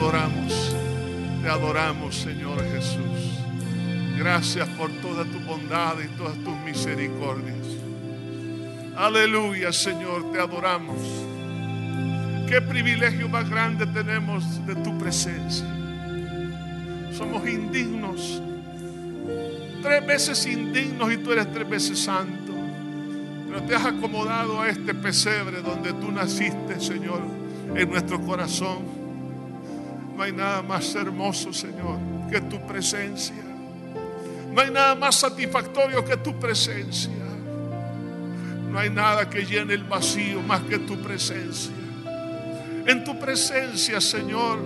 adoramos, te adoramos, Señor Jesús. Gracias por toda tu bondad y todas tus misericordias. Aleluya, Señor, te adoramos. Qué privilegio más grande tenemos de tu presencia. Somos indignos, tres veces indignos y tú eres tres veces santo. Pero te has acomodado a este pesebre donde tú naciste, Señor, en nuestro corazón. No hay nada más hermoso, Señor, que tu presencia. No hay nada más satisfactorio que tu presencia. No hay nada que llene el vacío más que tu presencia. En tu presencia, Señor,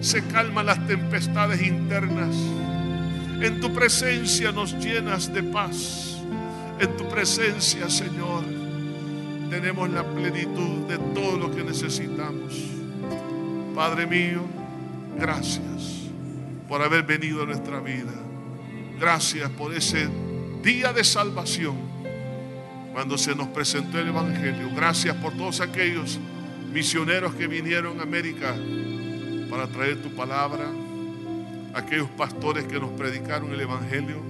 se calman las tempestades internas. En tu presencia nos llenas de paz. En tu presencia, Señor, tenemos la plenitud de todo lo que necesitamos. Padre mío, gracias por haber venido a nuestra vida. Gracias por ese día de salvación cuando se nos presentó el Evangelio. Gracias por todos aquellos misioneros que vinieron a América para traer tu palabra, aquellos pastores que nos predicaron el Evangelio,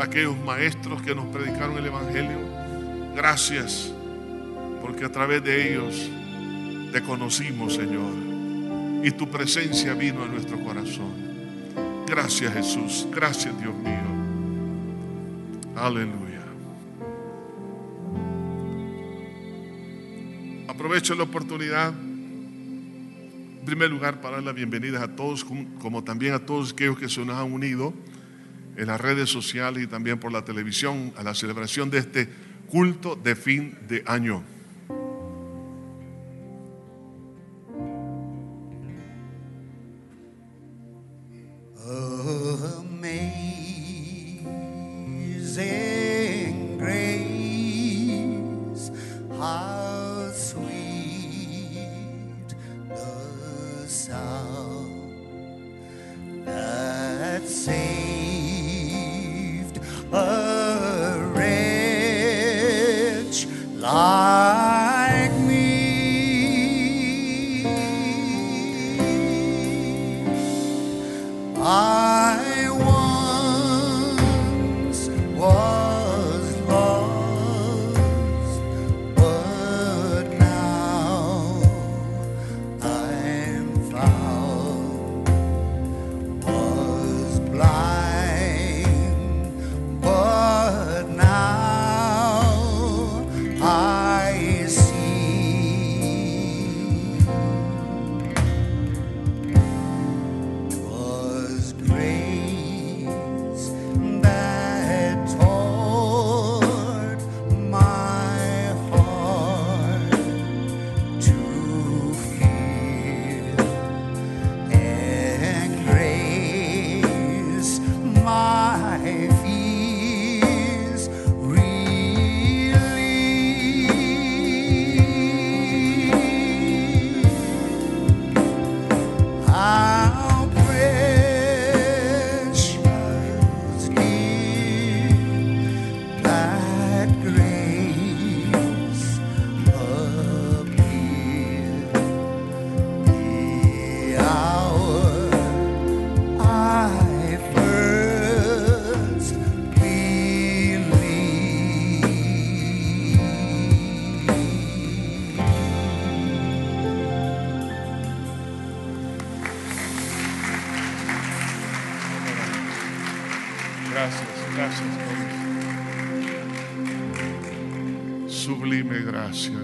aquellos maestros que nos predicaron el Evangelio. Gracias porque a través de ellos te conocimos, Señor, y tu presencia vino a nuestro corazón. Gracias Jesús, gracias Dios mío. Aleluya. Aprovecho la oportunidad, en primer lugar, para dar las bienvenidas a todos, como también a todos aquellos que se nos han unido en las redes sociales y también por la televisión a la celebración de este culto de fin de año.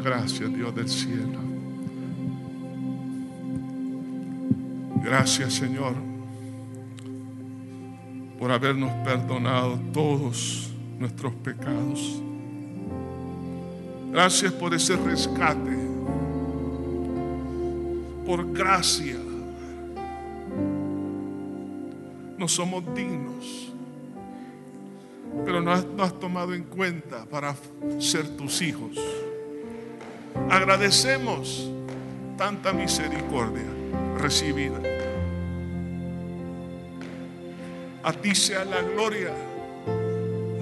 Gracia, gracias Dios del cielo. Gracias Señor por habernos perdonado todos nuestros pecados. Gracias por ese rescate, por gracia. No somos dignos pero no has, no has tomado en cuenta para ser tus hijos. Agradecemos tanta misericordia recibida. A ti sea la gloria.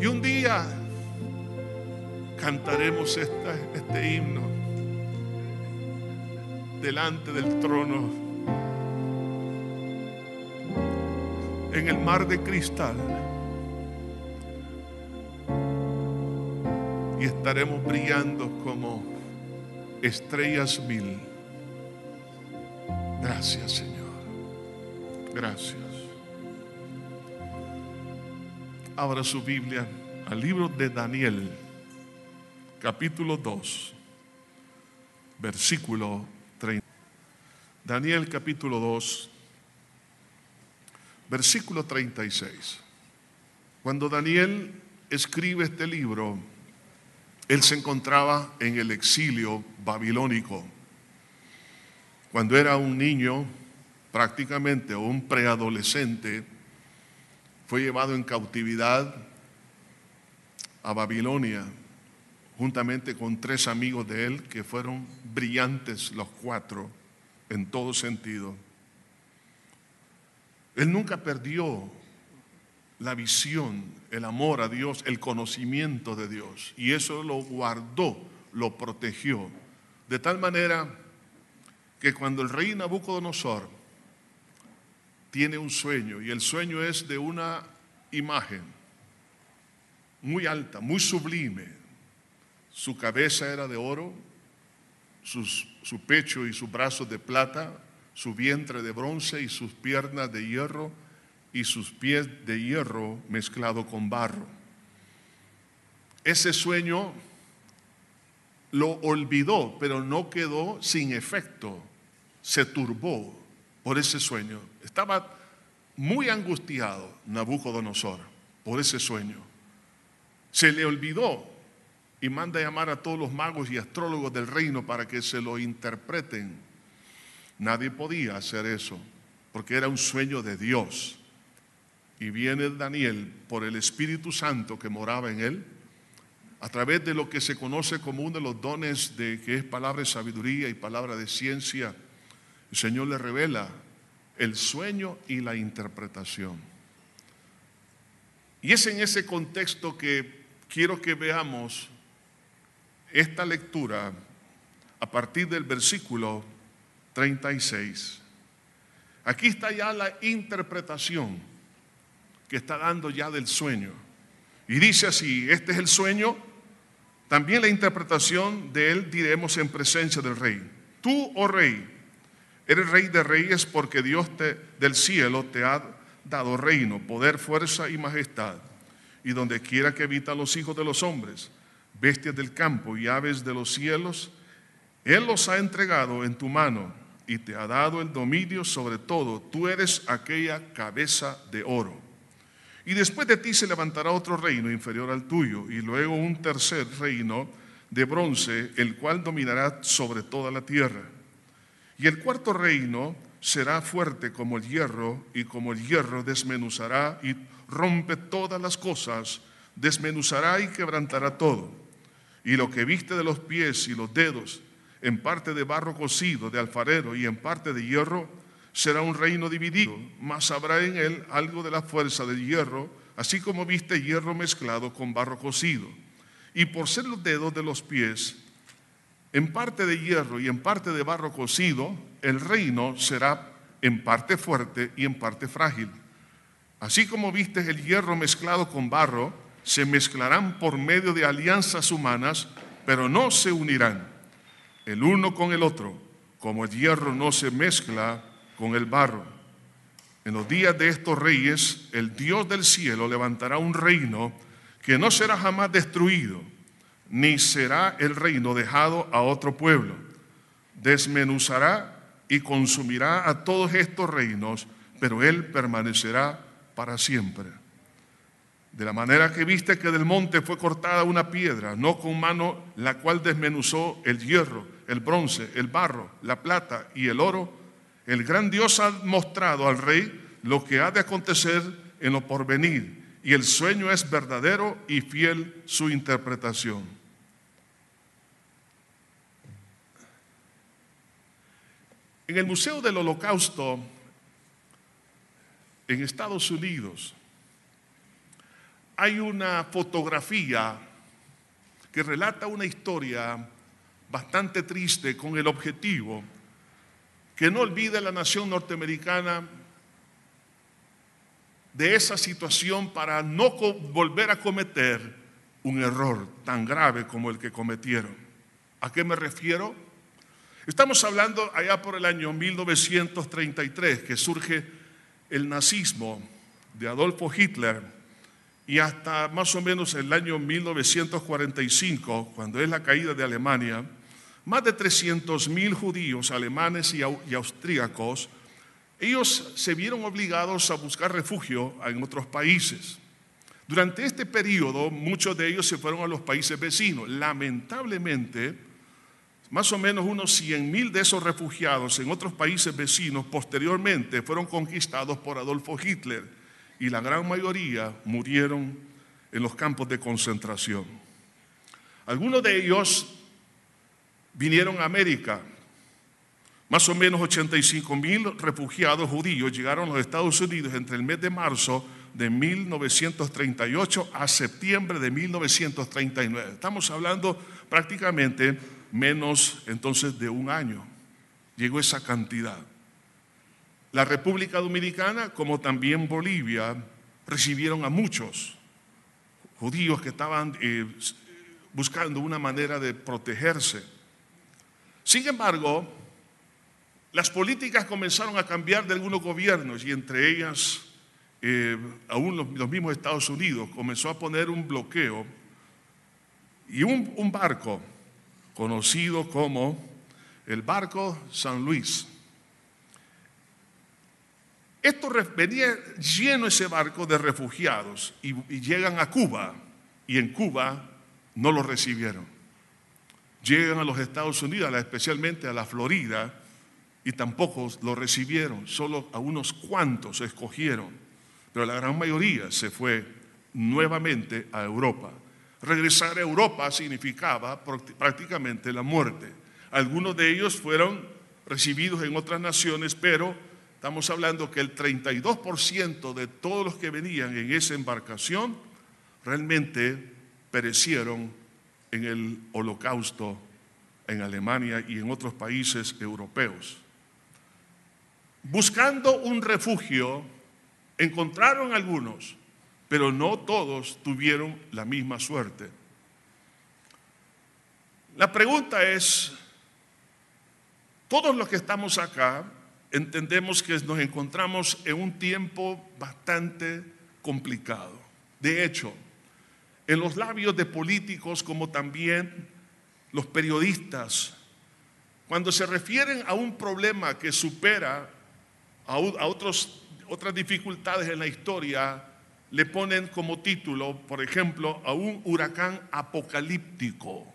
Y un día cantaremos este himno delante del trono en el mar de cristal. Y estaremos brillando como estrellas mil. Gracias, Señor. Gracias. Abra su Biblia al libro de Daniel, capítulo 2, versículo 30. Daniel capítulo 2, versículo 36. Cuando Daniel escribe este libro, él se encontraba en el exilio babilónico. Cuando era un niño, prácticamente, o un preadolescente, fue llevado en cautividad a Babilonia, juntamente con tres amigos de él, que fueron brillantes los cuatro, en todo sentido. Él nunca perdió la visión, el amor a Dios, el conocimiento de Dios. Y eso lo guardó, lo protegió. De tal manera que cuando el rey Nabucodonosor tiene un sueño, y el sueño es de una imagen muy alta, muy sublime, su cabeza era de oro, su pecho y sus brazos de plata, su vientre de bronce y sus piernas de hierro y sus pies de hierro mezclado con barro. Ese sueño lo olvidó, pero no quedó sin efecto. Se turbó por ese sueño. Estaba muy angustiado Nabucodonosor por ese sueño. Se le olvidó y manda llamar a todos los magos y astrólogos del reino para que se lo interpreten. Nadie podía hacer eso porque era un sueño de Dios. Y viene Daniel por el Espíritu Santo que moraba en él, a través de lo que se conoce como uno de los dones de que es palabra de sabiduría y palabra de ciencia. El Señor le revela el sueño y la interpretación. Y es en ese contexto que quiero que veamos esta lectura a partir del versículo 36. Aquí está ya la interpretación que está dando ya del sueño. Y dice así, este es el sueño, también la interpretación de él diremos en presencia del rey. Tú, oh rey, eres rey de reyes porque Dios te, del cielo te ha dado reino, poder, fuerza y majestad. Y donde quiera que habitan los hijos de los hombres, bestias del campo y aves de los cielos, Él los ha entregado en tu mano y te ha dado el dominio sobre todo. Tú eres aquella cabeza de oro. Y después de ti se levantará otro reino inferior al tuyo, y luego un tercer reino de bronce, el cual dominará sobre toda la tierra. Y el cuarto reino será fuerte como el hierro, y como el hierro desmenuzará y rompe todas las cosas, desmenuzará y quebrantará todo. Y lo que viste de los pies y los dedos, en parte de barro cocido de alfarero y en parte de hierro, será un reino dividido, mas habrá en él algo de la fuerza del hierro, así como viste hierro mezclado con barro cocido. Y por ser los dedos de los pies, en parte de hierro y en parte de barro cocido, el reino será en parte fuerte y en parte frágil. Así como viste el hierro mezclado con barro, se mezclarán por medio de alianzas humanas, pero no se unirán el uno con el otro, como el hierro no se mezcla con el barro. En los días de estos reyes, el Dios del cielo levantará un reino que no será jamás destruido, ni será el reino dejado a otro pueblo. Desmenuzará y consumirá a todos estos reinos, pero él permanecerá para siempre. De la manera que viste que del monte fue cortada una piedra, no con mano, la cual desmenuzó el hierro, el bronce, el barro, la plata y el oro, el gran Dios ha mostrado al rey lo que ha de acontecer en lo porvenir, y el sueño es verdadero y fiel su interpretación. En el Museo del Holocausto, en Estados Unidos, hay una fotografía que relata una historia bastante triste con el objetivo que no olvide la nación norteamericana de esa situación para no volver a cometer un error tan grave como el que cometieron. ¿A qué me refiero? Estamos hablando allá por el año 1933 que surge el nazismo de Adolfo Hitler y hasta más o menos el año 1945, cuando es la caída de Alemania, más de 300 mil judíos alemanes y, y austríacos, ellos se vieron obligados a buscar refugio en otros países. Durante este periodo, muchos de ellos se fueron a los países vecinos. Lamentablemente, más o menos unos 100 mil de esos refugiados en otros países vecinos posteriormente fueron conquistados por Adolfo Hitler y la gran mayoría murieron en los campos de concentración. Algunos de ellos vinieron a América. Más o menos 85 mil refugiados judíos llegaron a los Estados Unidos entre el mes de marzo de 1938 a septiembre de 1939. Estamos hablando prácticamente menos entonces de un año. Llegó esa cantidad. La República Dominicana, como también Bolivia, recibieron a muchos judíos que estaban eh, buscando una manera de protegerse. Sin embargo, las políticas comenzaron a cambiar de algunos gobiernos y entre ellas, eh, aún los, mismos Estados Unidos, comenzó a poner un bloqueo y un, barco conocido como el barco San Luis. Esto venía lleno ese barco de refugiados y, llegan a Cuba y en Cuba no los recibieron. Llegan a los Estados Unidos, especialmente a la Florida, y tampoco lo recibieron, solo a unos cuantos escogieron, pero la gran mayoría se fue nuevamente a Europa. Regresar a Europa significaba prácti- prácticamente la muerte. Algunos de ellos fueron recibidos en otras naciones, pero estamos hablando que el 32% de todos los que venían en esa embarcación realmente perecieron en el holocausto en Alemania y en otros países europeos. Buscando un refugio, encontraron algunos, pero no todos tuvieron la misma suerte. La pregunta es, todos los que estamos acá entendemos que nos encontramos en un tiempo bastante complicado. De hecho, en los labios de políticos como también los periodistas, cuando se refieren a un problema que supera a, otros, otras dificultades en la historia, le ponen como título, por ejemplo, a un huracán apocalíptico,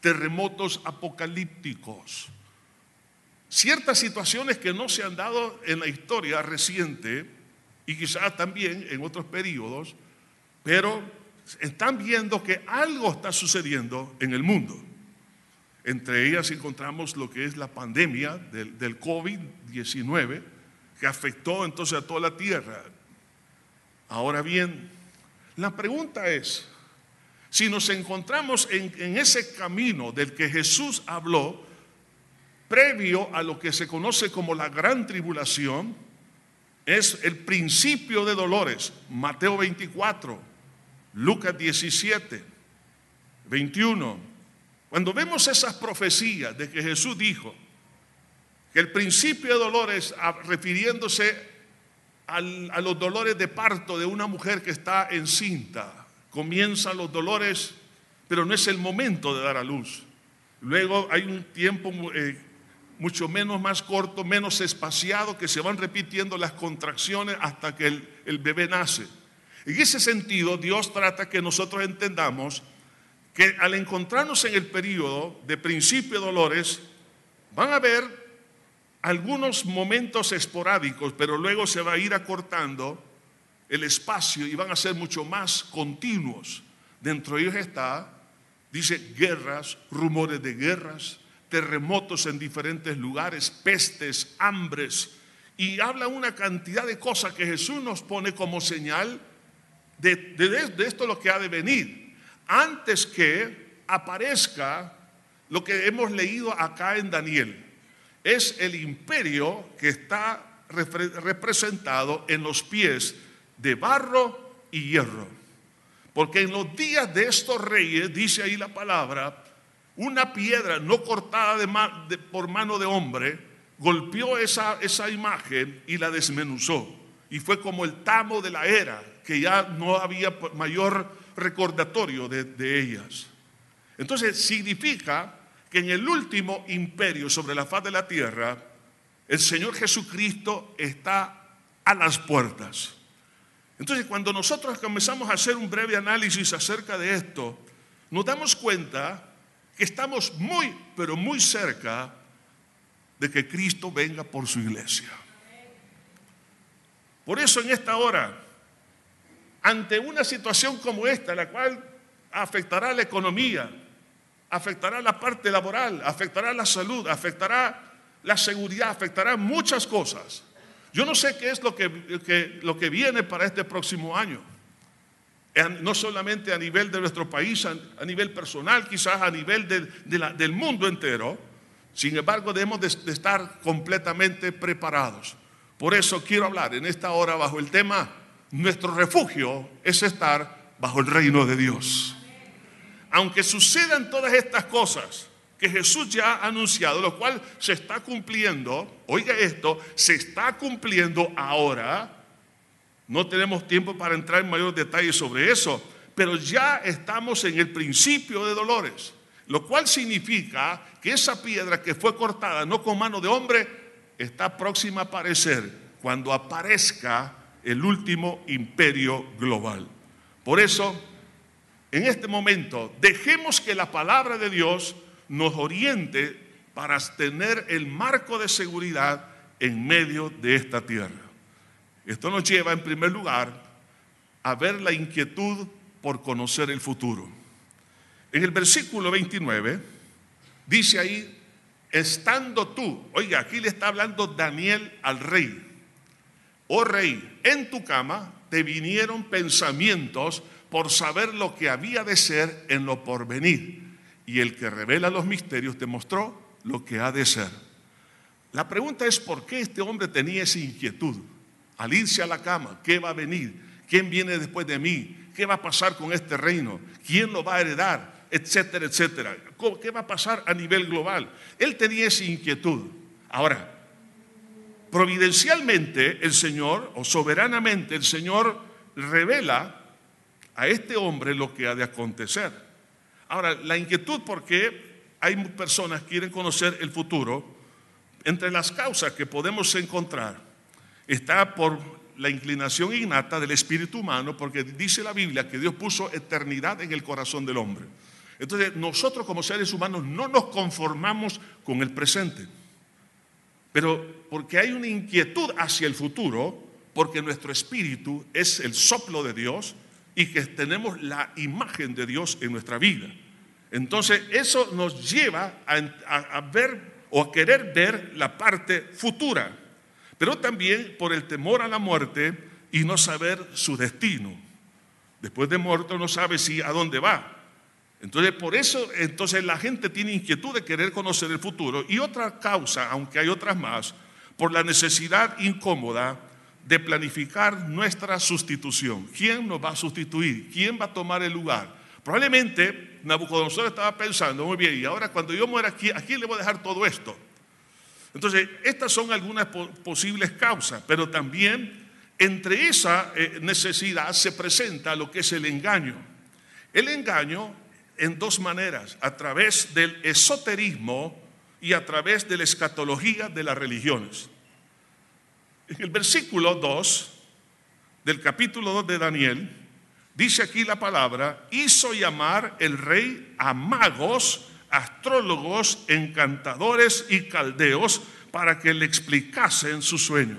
terremotos apocalípticos, ciertas situaciones que no se han dado en la historia reciente y quizás también en otros periodos, pero están viendo que algo está sucediendo en el mundo. Entre ellas encontramos lo que es la pandemia del, del COVID-19, que afectó entonces a toda la tierra. Ahora bien, la pregunta es, si nos encontramos en, en ese camino del que Jesús habló, previo a lo que se conoce como la gran tribulación, es el principio de dolores, Mateo 24, Lucas 17, 21. Cuando vemos esas profecías de que Jesús dijo que el principio de dolores, refiriéndose a los dolores de parto de una mujer que está encinta, comienzan los dolores, pero no es el momento de dar a luz. Luego hay un tiempo eh, mucho menos más corto, menos espaciado, que se van repitiendo las contracciones hasta que el bebé nace. En ese sentido, Dios trata que nosotros entendamos que al encontrarnos en el periodo de principio de dolores, van a haber algunos momentos esporádicos, pero luego se va a ir acortando el espacio y van a ser mucho más continuos. Dentro de ellos está, dice, guerras, rumores de guerras, terremotos en diferentes lugares, pestes, hambres, y habla una cantidad de cosas que Jesús nos pone como señal de, de- de esto lo que ha de venir, antes que aparezca lo que hemos leído acá en Daniel. Es el imperio que está repre- representado en los pies de barro y hierro. Porque en los días de estos reyes, dice ahí la palabra, una piedra no cortada por mano de hombre golpeó esa, esa imagen y la desmenuzó. Y fue como el tamo de la era, que ya no había mayor recordatorio de ellas. Entonces significa que en el último imperio sobre la faz de la tierra, el Señor Jesucristo está a las puertas. Entonces, cuando nosotros comenzamos a hacer un breve análisis acerca de esto, nos damos cuenta que estamos muy, pero muy cerca de que Cristo venga por su iglesia. Por eso en esta hora, ante una situación como esta, la cual afectará la economía, afectará la parte laboral, afectará la salud, afectará la seguridad, afectará muchas cosas. Yo no sé qué es lo que, lo que viene para este próximo año. Eh, No solamente a nivel de nuestro país, a, nivel personal, quizás a nivel del, mundo entero. Sin embargo, debemos de, de estar completamente preparados. Por eso quiero hablar en esta hora bajo el tema, nuestro refugio es estar bajo el reino de Dios. Aunque sucedan todas estas cosas que Jesús ya ha anunciado, lo cual se está cumpliendo, oiga esto, se está cumpliendo ahora, no tenemos tiempo para entrar en mayor detalle sobre eso, pero ya estamos en el principio de dolores, lo cual significa que esa piedra que fue cortada no con mano de hombre está próxima a aparecer cuando aparezca el último imperio global. Por eso, en este momento, dejemos que la palabra de Dios nos oriente para tener el marco de seguridad en medio de esta tierra. Esto nos lleva, en primer lugar, a ver la inquietud por conocer el futuro. En el versículo 29, dice ahí, estando tú, oiga, aquí le está hablando Daniel al rey, oh rey, en tu cama te vinieron pensamientos por saber lo que había de ser en lo porvenir. Y el que revela los misterios te mostró lo que ha de ser. La pregunta es por qué este hombre tenía esa inquietud. Al irse a la cama, ¿qué va a venir? ¿Quién viene después de mí? ¿Qué va a pasar con este reino? ¿Quién lo va a heredar? Etcétera, etcétera. ¿Cómo- ¿Qué va a pasar a nivel global? Él tenía esa inquietud. Ahora, providencialmente el Señor, o soberanamente el Señor, revela a este hombre lo que ha de acontecer. Ahora, la inquietud porque hay personas que quieren conocer el futuro, entre las causas que podemos encontrar está por la inclinación innata del espíritu humano, porque dice la Biblia que Dios puso eternidad en el corazón del hombre. Entonces, nosotros como seres humanos no nos conformamos con el presente, pero porque hay una inquietud hacia el futuro, porque nuestro espíritu es el soplo de Dios y que tenemos la imagen de Dios en nuestra vida. Entonces, eso nos lleva a, ver o a querer ver la parte futura, pero también por el temor a la muerte y no saber su destino. Después de muerto no sabe si a dónde va. Entonces, por eso, entonces la gente tiene inquietud de querer conocer el futuro. Y otra causa, aunque hay otras más, por la necesidad incómoda de planificar nuestra sustitución. ¿Quién nos va a sustituir? ¿Quién va a tomar el lugar? Probablemente Nabucodonosor estaba pensando, muy bien, y ahora cuando yo muera aquí, ¿a quién le voy a dejar todo esto? Entonces, estas son algunas po- posibles causas, pero también entre esa eh, necesidad se presenta lo que es el engaño. El engaño en dos maneras, a través del esoterismo y a través de la escatología de las religiones. En el versículo 2 del capítulo 2 de Daniel, dice aquí la palabra, hizo llamar el rey a magos, astrólogos, encantadores y caldeos para que le explicasen su sueño.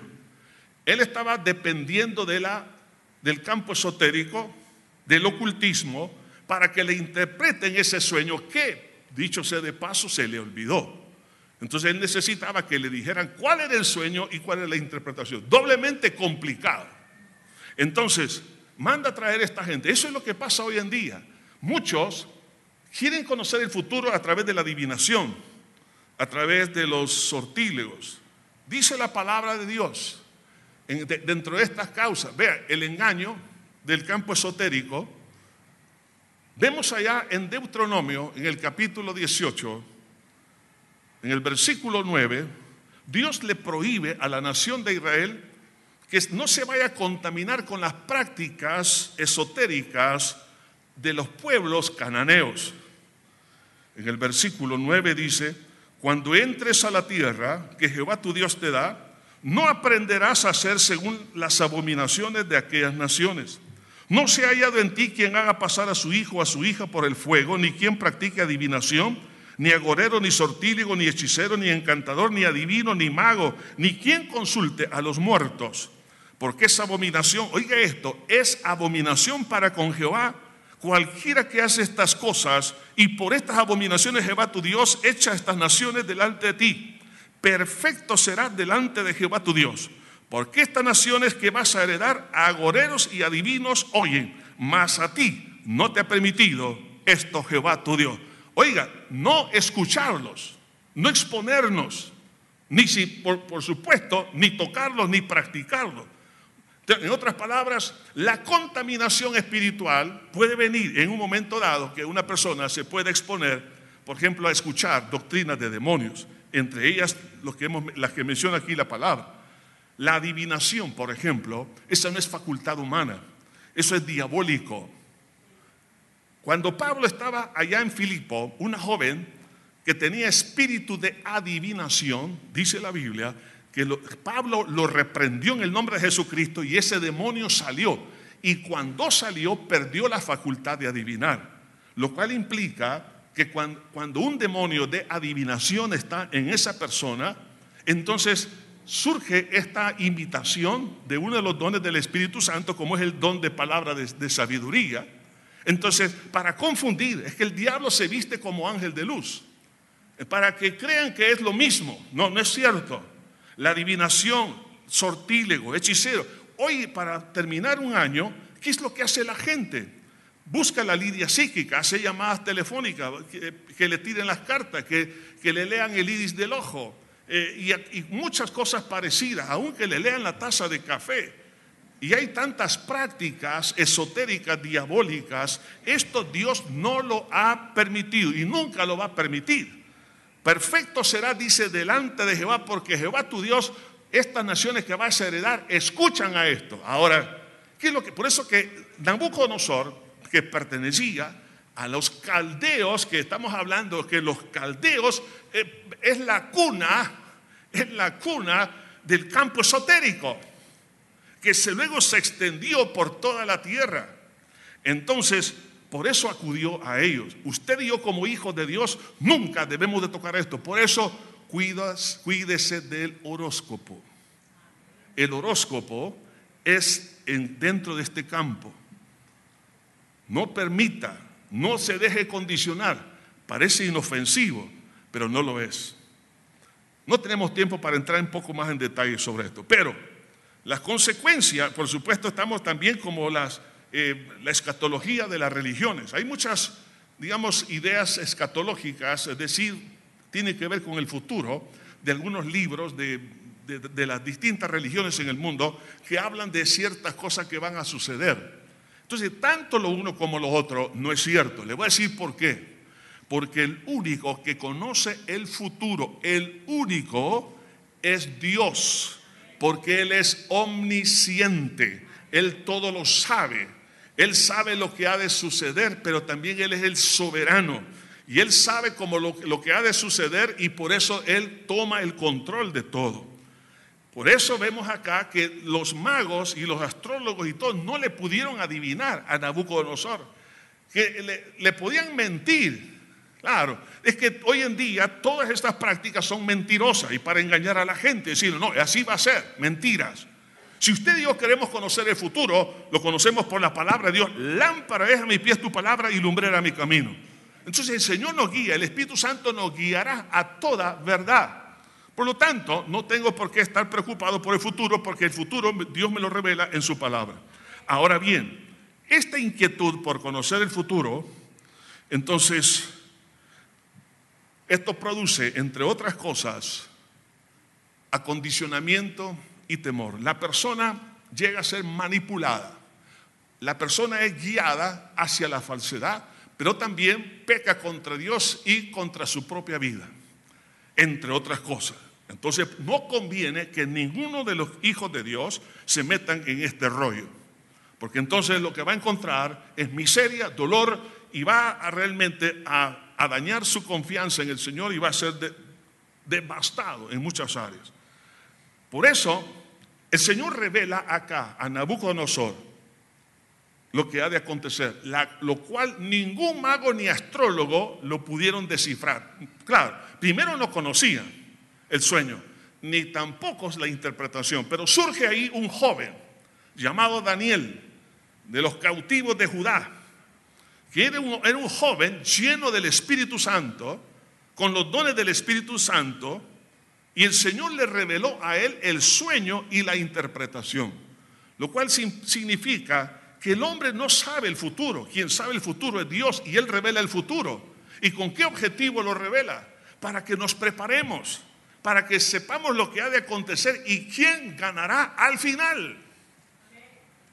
Él estaba dependiendo de la, del campo esotérico, del ocultismo, para que le interpreten ese sueño que, dicho sea de paso, se le olvidó. Entonces él necesitaba que le dijeran cuál era el sueño y cuál era la interpretación. Doblemente complicado. Entonces, manda a traer a esta gente. Eso es lo que pasa hoy en día. Muchos quieren conocer el futuro a través de la adivinación, a través de los sortílegos. Dice la palabra de Dios en- de- dentro de estas causas, vea, el engaño del campo esotérico, vemos allá en Deuteronomio, en el capítulo 18, en el versículo 9, Dios le prohíbe a la nación de Israel que no se vaya a contaminar con las prácticas esotéricas de los pueblos cananeos. En el versículo 9 dice, cuando entres a la tierra que Jehová tu Dios te da, no aprenderás a hacer según las abominaciones de aquellas naciones. No se ha hallado en ti quien haga pasar a su hijo o a su hija por el fuego, ni quien practique adivinación, ni agorero, ni sortíligo, ni hechicero, ni encantador, ni adivino, ni mago, ni quien consulte a los muertos. Porque es abominación, oiga esto, es abominación para con Jehová cualquiera que hace estas cosas, y por estas abominaciones Jehová tu Dios echa estas naciones delante de ti. Perfecto serás delante de Jehová tu Dios. Porque estas naciones que vas a heredar agoreros y adivinos oyen, mas a ti no te ha permitido esto Jehová tu Dios. Oiga, no escucharlos, no exponernos, ni si, por, por supuesto, ni tocarlos, ni practicarlos. En otras palabras, la contaminación espiritual puede venir en un momento dado que una persona se puede exponer, por ejemplo, a escuchar doctrinas de demonios, entre ellas los que hemos- las que menciona aquí la palabra. La adivinación, por ejemplo, esa no es facultad humana, eso es diabólico. Cuando Pablo estaba allá en Filipo, una joven que tenía espíritu de adivinación, dice la Biblia, que lo- Pablo lo reprendió en el nombre de Jesucristo y ese demonio salió. Y cuando salió perdió la facultad de adivinar, lo cual implica que cuan- cuando, un demonio de adivinación está en esa persona, entonces surge esta invitación de uno de los dones del Espíritu Santo, como es el don de palabra de sabiduría. Entonces, para confundir, es que el diablo se viste como ángel de luz, para que crean que es lo mismo. No, no es cierto. La adivinación, sortílego, hechicero. Hoy, para terminar un año, ¿qué es lo que hace la gente? Busca la lidia psíquica, hace llamadas telefónicas, que, que le tiren las cartas, que, que le lean el iris del ojo eh, y, y muchas cosas parecidas, aunque le lean la taza de café. Y hay tantas prácticas esotéricas, diabólicas. Esto Dios no lo ha permitido y nunca lo va a permitir. Perfecto será, dice, delante de Jehová, porque Jehová tu Dios, estas naciones que vas a heredar, escuchan a esto. Ahora, ¿qué es lo que? Por eso que Nabucodonosor, que pertenecía a los caldeos, que estamos hablando que los caldeos eh, es la cuna, es la cuna del campo esotérico que se luego se extendió por toda la tierra. Entonces, por eso acudió a ellos. Usted y yo como hijos de Dios nunca debemos de tocar esto. Por eso cuidas, cuídese del horóscopo. El horóscopo es en- dentro de este campo. No permita, no se deje condicionar. Parece inofensivo, pero no lo es. No tenemos tiempo para entrar un poco más en detalle sobre esto, pero las consecuencias, por supuesto, estamos también como las, eh, la escatología de las religiones. Hay muchas, digamos, ideas escatológicas, es decir, tiene que ver con el futuro de algunos libros de, de- de las distintas religiones en el mundo que hablan de ciertas cosas que van a suceder. Entonces, tanto lo uno como lo otro no es cierto. Le voy a decir por qué. Porque el único que conoce el futuro, el único, es Dios. Porque Él es omnisciente. Él todo lo sabe. Él sabe lo que ha de suceder, pero también Él es el soberano. Y Él sabe como lo, que ha de suceder y por eso Él toma el control de todo. Por eso vemos acá que los magos y los astrólogos y todos no le pudieron adivinar a Nabucodonosor, que le podían mentir. Claro, es que hoy en día todas estas prácticas son mentirosas y para engañar a la gente, decir, no, así va a ser, mentiras. Si usted y yo queremos conocer el futuro, lo conocemos por la palabra de Dios. Lámpara es a mis pies tu palabra y lumbrera mi camino. Entonces el Señor nos guía, el Espíritu Santo nos guiará a toda verdad. Por lo tanto, no tengo por qué estar preocupado por el futuro, porque el futuro Dios me lo revela en su palabra. Ahora bien, esta inquietud por conocer el futuro, entonces, esto produce, entre otras cosas, acondicionamiento y temor. La persona llega a ser manipulada. La persona es guiada hacia la falsedad, pero también peca contra Dios y contra su propia vida, entre otras cosas. Entonces no conviene que ninguno de los hijos de Dios se metan en este rollo, porque entonces lo que va a encontrar es miseria, dolor y va realmente a, a dañar su confianza en el Señor y va a ser de- devastado en muchas áreas. Por eso el Señor revela acá a Nabucodonosor lo que ha de acontecer, lo cual ningún mago ni astrólogo lo pudieron descifrar. Claro, primero no conocían el sueño, ni tampoco la interpretación, pero surge ahí un joven llamado Daniel, de los cautivos de Judá, que era un, era un joven lleno del Espíritu Santo, con los dones del Espíritu Santo, y el Señor le reveló a él el sueño y la interpretación, lo cual significa que el hombre no sabe el futuro, quien sabe el futuro es Dios y él revela el futuro. ¿Y con qué objetivo lo revela? Para que nos preparemos, para que sepamos lo que ha de acontecer y quién ganará al final.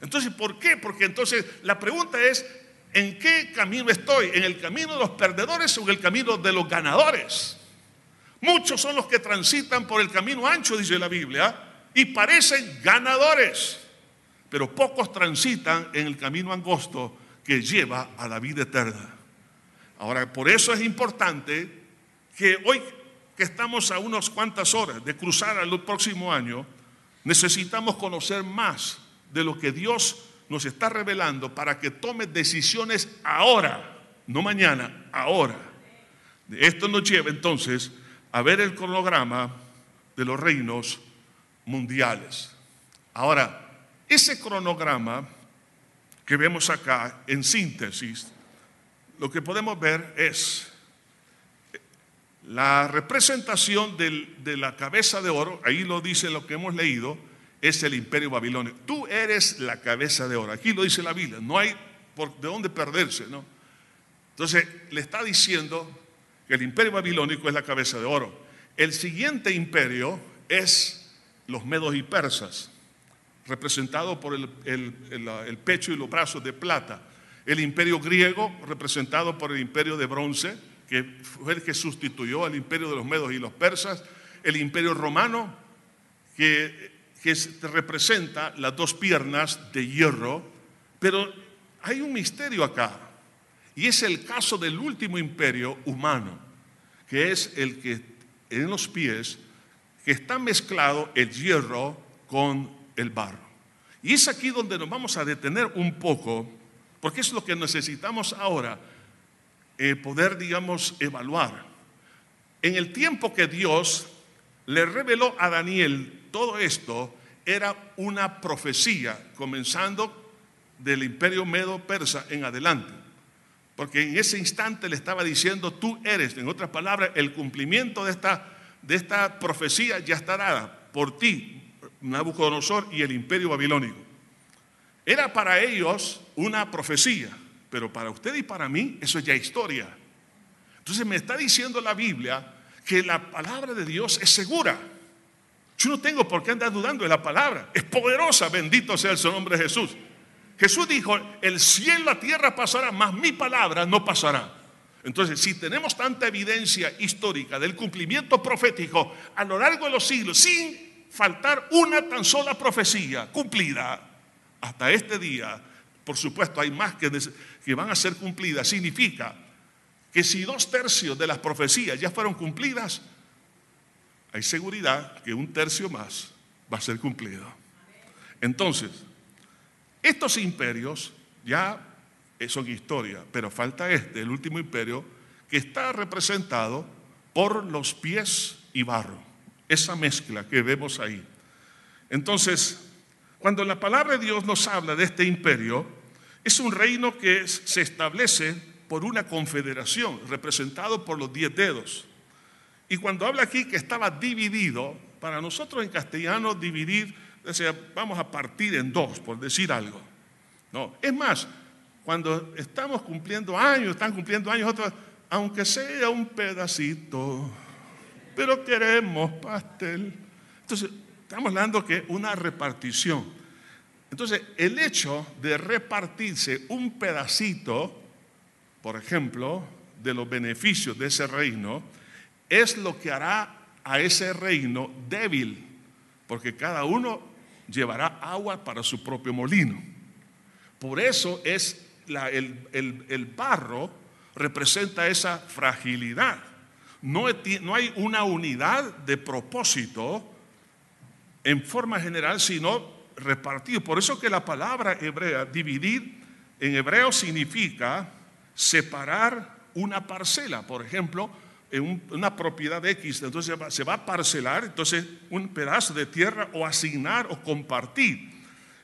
Entonces, ¿por qué? Porque entonces la pregunta es, ¿en qué camino estoy? ¿En el camino de los perdedores o en el camino de los ganadores? Muchos son los que transitan por el camino ancho, dice la Biblia, y parecen ganadores, pero pocos transitan en el camino angosto que lleva a la vida eterna. Ahora, por eso es importante que hoy que estamos a unas cuantas horas de cruzar al próximo año, necesitamos conocer más de lo que Dios nos está revelando para que tome decisiones ahora, no mañana, ahora. Esto nos lleva entonces a ver el cronograma de los reinos mundiales. Ahora, ese cronograma que vemos acá en síntesis, lo que podemos ver es la representación de la cabeza de oro, ahí lo dice lo que hemos leído, es el imperio babilonio. Tú eres la cabeza de oro, aquí lo dice la Biblia, no hay por de dónde perderse, ¿no? Entonces le está diciendo que el imperio babilónico es la cabeza de oro. El siguiente imperio es los medos y persas, representado por el- el- el pecho y los brazos de plata. El imperio griego, representado por el imperio de bronce, que fue el que sustituyó al imperio de los medos y los persas. El imperio romano, que, que es- representa las dos piernas de hierro. Pero hay un misterio acá, y es el caso del último imperio humano, que es el que en los pies, que está mezclado el hierro con el barro. Y es aquí donde nos vamos a detener un poco, porque es lo que necesitamos ahora, eh, poder, digamos, evaluar. En el tiempo que Dios le reveló a Daniel todo esto, era una profecía, comenzando del imperio medo-persa en adelante. Porque en ese instante le estaba diciendo, tú eres, en otras palabras, el cumplimiento de esta, de esta profecía ya está dada por ti, Nabucodonosor y el imperio babilónico. Era para ellos una profecía, pero para usted y para mí eso es ya historia. Entonces me está diciendo la Biblia que la palabra de Dios es segura. Yo no tengo por qué andar dudando de la palabra. Es poderosa, bendito sea el nombre de Jesús. Jesús dijo, el cielo y la tierra pasará, mas mi palabra no pasará. Entonces, si tenemos tanta evidencia histórica del cumplimiento profético a lo largo de los siglos, sin faltar una tan sola profecía cumplida hasta este día, por supuesto hay más que, van a ser cumplidas, significa que si dos tercios de las profecías ya fueron cumplidas, hay seguridad que un tercio más va a ser cumplido. Entonces, estos imperios ya son historia, pero falta este, el último imperio, que está representado por los pies y barro, esa mezcla que vemos ahí. Entonces, cuando la palabra de Dios nos habla de este imperio, es un reino que se establece por una confederación, representado por los diez dedos. Y cuando habla aquí que estaba dividido, para nosotros en castellano dividir, sea, vamos a partir en dos, por decir algo. No, es más, cuando estamos cumpliendo años, están cumpliendo años otros, aunque sea un pedacito, pero queremos pastel. Entonces, Estamos hablando que una repartición. Entonces, el hecho de repartirse un pedacito, por ejemplo, de los beneficios de ese reino, es lo que hará a ese reino débil, porque cada uno llevará agua para su propio molino. Por eso es el, el barro representa esa fragilidad. No, no hay una unidad de propósito en forma general, sino repartido. Por eso que la palabra hebrea, dividir, en hebreo significa separar una parcela. Por ejemplo, en una propiedad X, entonces se va a parcelar, entonces un pedazo de tierra o asignar o compartir.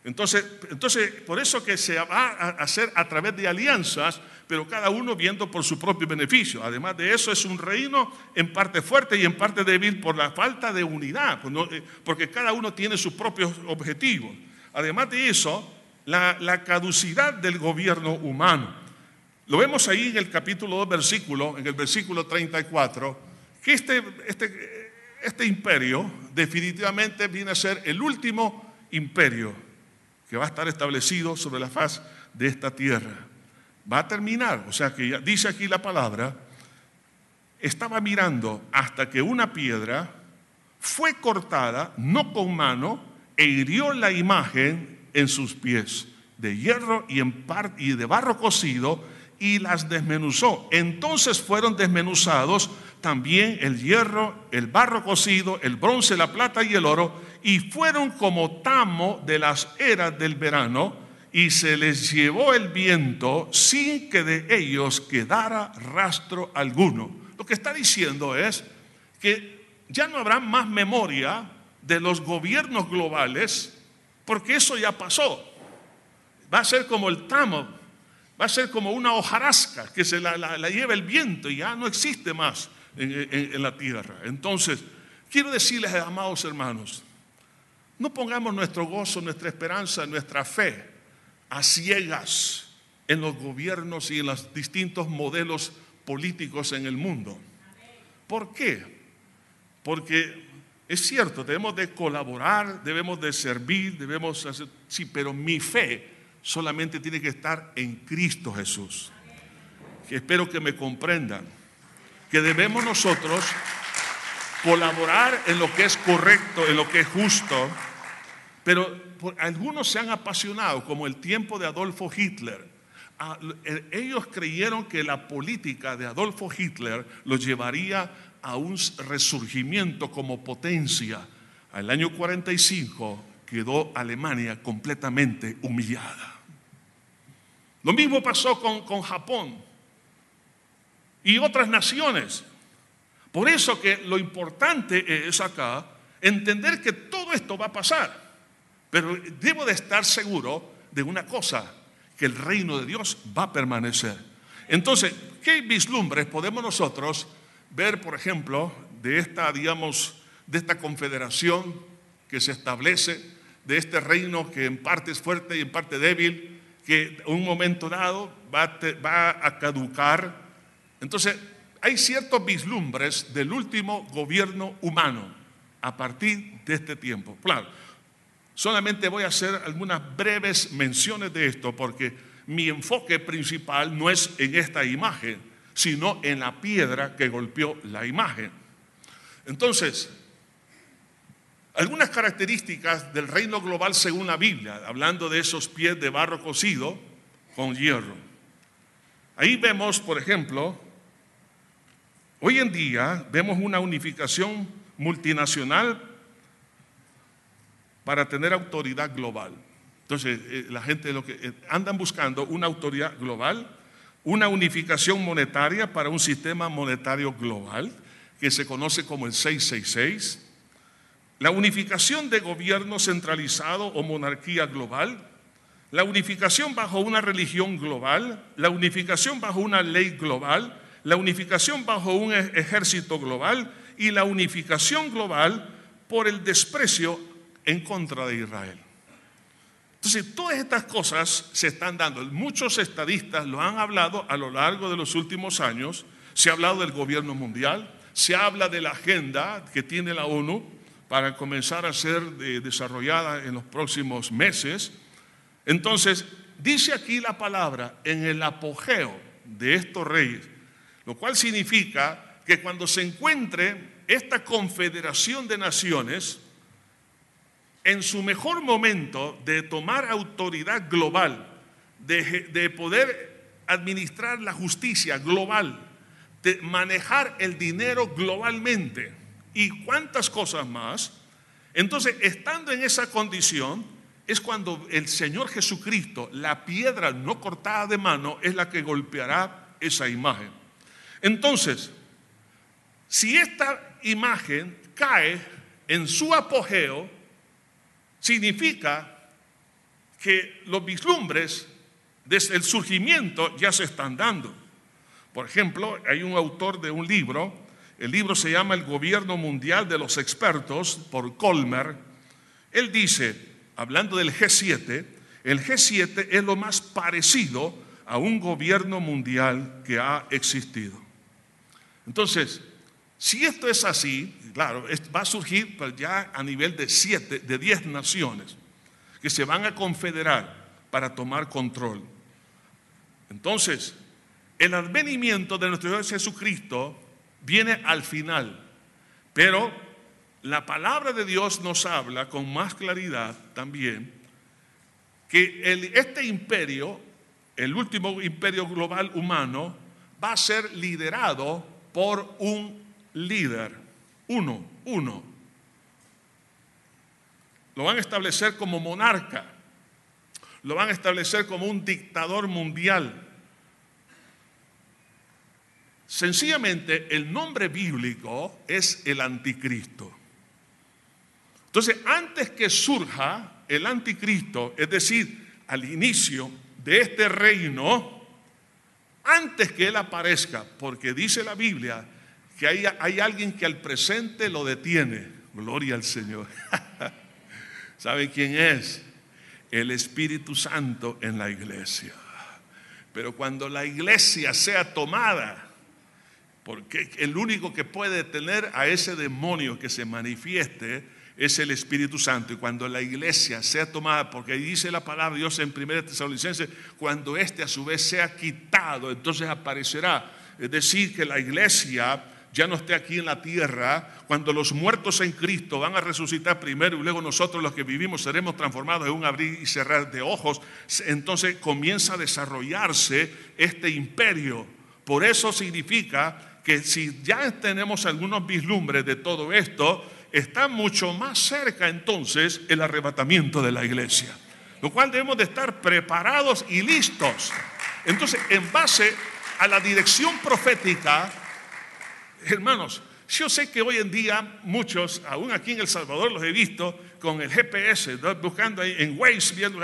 Entonces, entonces, por eso que se va a hacer a través de alianzas, pero cada uno viendo por su propio beneficio. Además de eso, es un reino en parte fuerte y en parte débil por la falta de unidad, eh, porque cada uno tiene sus propios objetivos. Además de eso, la caducidad del gobierno humano. Lo vemos ahí en el capítulo 2, versículo, en el versículo 34, que este, este, este imperio definitivamente viene a ser el último imperio que va a estar establecido sobre la faz de esta tierra. Va a terminar, o sea que dice aquí la palabra, estaba mirando hasta que una piedra fue cortada, no con mano, e hirió la imagen en sus pies, de hierro y de barro cocido, y las desmenuzó. Entonces fueron desmenuzados también el hierro, el barro cocido, el bronce, la plata y el oro, y fueron como tamo de las eras del verano, y se les llevó el viento sin que de ellos quedara rastro alguno. Lo que está diciendo es que ya no habrá más memoria de los gobiernos globales, porque eso ya pasó. Va a ser como el tamo, va a ser como una hojarasca que se la, lleva el viento y ya no existe más en la tierra. Entonces, quiero decirles, amados hermanos, no pongamos nuestro gozo, nuestra esperanza, nuestra fe a ciegas en los gobiernos y en los distintos modelos políticos en el mundo. ¿Por qué? Porque es cierto, debemos de colaborar, debemos de servir, debemos hacer, sí, pero mi fe solamente tiene que estar en Cristo Jesús. Espero que me comprendan, que debemos nosotros colaborar en lo que es correcto, en lo que es justo, pero algunos se han apasionado, como el tiempo de Adolfo Hitler. Eh, ellos creyeron que la política de Adolfo Hitler los llevaría a un resurgimiento como potencia. Al año 45 quedó Alemania completamente humillada. Lo mismo pasó con, con Japón y otras naciones. Por eso que lo importante es acá entender que todo esto va a pasar. Pero debo de estar seguro de una cosa, que el reino de Dios va a permanecer. Entonces, ¿qué vislumbres podemos nosotros ver, por ejemplo, de esta, digamos, de esta confederación que se establece, de este reino que en parte es fuerte y en parte débil, que un momento dado va va a caducar? Entonces, hay ciertos vislumbres del último gobierno humano a partir de este tiempo. Claro, solamente voy a hacer algunas breves menciones de esto porque mi enfoque principal no es en esta imagen, sino en la piedra que golpeó la imagen. Entonces, algunas características del reino global según la Biblia, hablando de esos pies de barro cocido con hierro. Ahí vemos, por ejemplo, Hoy en día vemos una unificación multinacional para tener autoridad global. Entonces, eh, la gente lo que eh, andan buscando una autoridad global, una unificación monetaria para un sistema monetario global que se conoce como el 666, la unificación de gobierno centralizado o monarquía global, la unificación bajo una religión global, la unificación bajo una ley global, la unificación bajo un e-, ejército global y la unificación global por el desprecio en contra de Israel. Entonces, todas estas cosas se están dando. Muchos estadistas lo han hablado a lo largo de los últimos años. Se ha hablado del gobierno mundial, se habla de la agenda que tiene la ONU para comenzar a ser eh, desarrollada en los próximos meses. Entonces, dice aquí la palabra en el apogeo de estos reyes, lo cual significa que cuando se encuentre esta confederación de naciones, en su mejor momento de tomar autoridad global, de, de poder administrar la justicia global, de manejar el dinero globalmente y cuántas cosas más, entonces estando en esa condición, es cuando el Señor Jesucristo, la piedra no cortada de mano, es la que golpeará esa imagen. Entonces, si esta imagen cae en su apogeo, significa que los vislumbres desde el surgimiento ya se están dando. Por ejemplo, hay un autor de un libro, el libro se llama El Gobierno Mundial de los Expertos por Colmer. Él dice, hablando del G7, el G7 es lo más parecido a un gobierno mundial que ha existido. Entonces, si esto es así, claro, va a surgir ya a nivel de siete, de diez naciones que se van a confederar para tomar control. Entonces, el advenimiento de nuestro Dios Jesucristo viene al final, pero la palabra de Dios nos habla con más claridad también que este imperio, el último imperio global humano, va a ser liderado por un líder, uno, uno. Lo van a establecer como monarca, lo van a establecer como un dictador mundial. Sencillamente el nombre bíblico es el anticristo. Entonces, antes que surja el anticristo, es decir, al inicio de este reino, antes que él aparezca, porque dice la Biblia que hay, hay alguien que al presente lo detiene. Gloria al Señor. ¿Sabe quién es? El Espíritu Santo en la iglesia. Pero cuando la iglesia sea tomada, porque el único que puede detener a ese demonio que se manifieste es el Espíritu Santo. Y cuando la iglesia sea tomada, porque dice la palabra de Dios en 1 Tesalonicenses, cuando éste a su vez sea quitado, entonces aparecerá. Es decir, que la iglesia ya no esté aquí en la tierra, cuando los muertos en Cristo van a resucitar primero y luego nosotros los que vivimos seremos transformados en un abrir y cerrar de ojos, entonces comienza a desarrollarse este imperio. Por eso significa que si ya tenemos algunos vislumbres de todo esto, está mucho más cerca entonces el arrebatamiento de la iglesia. Lo cual debemos de estar preparados y listos. Entonces, en base a la dirección profética, hermanos, yo sé que hoy en día muchos, aún aquí en El Salvador los he visto con el GPS, buscando ahí en Waze, viendo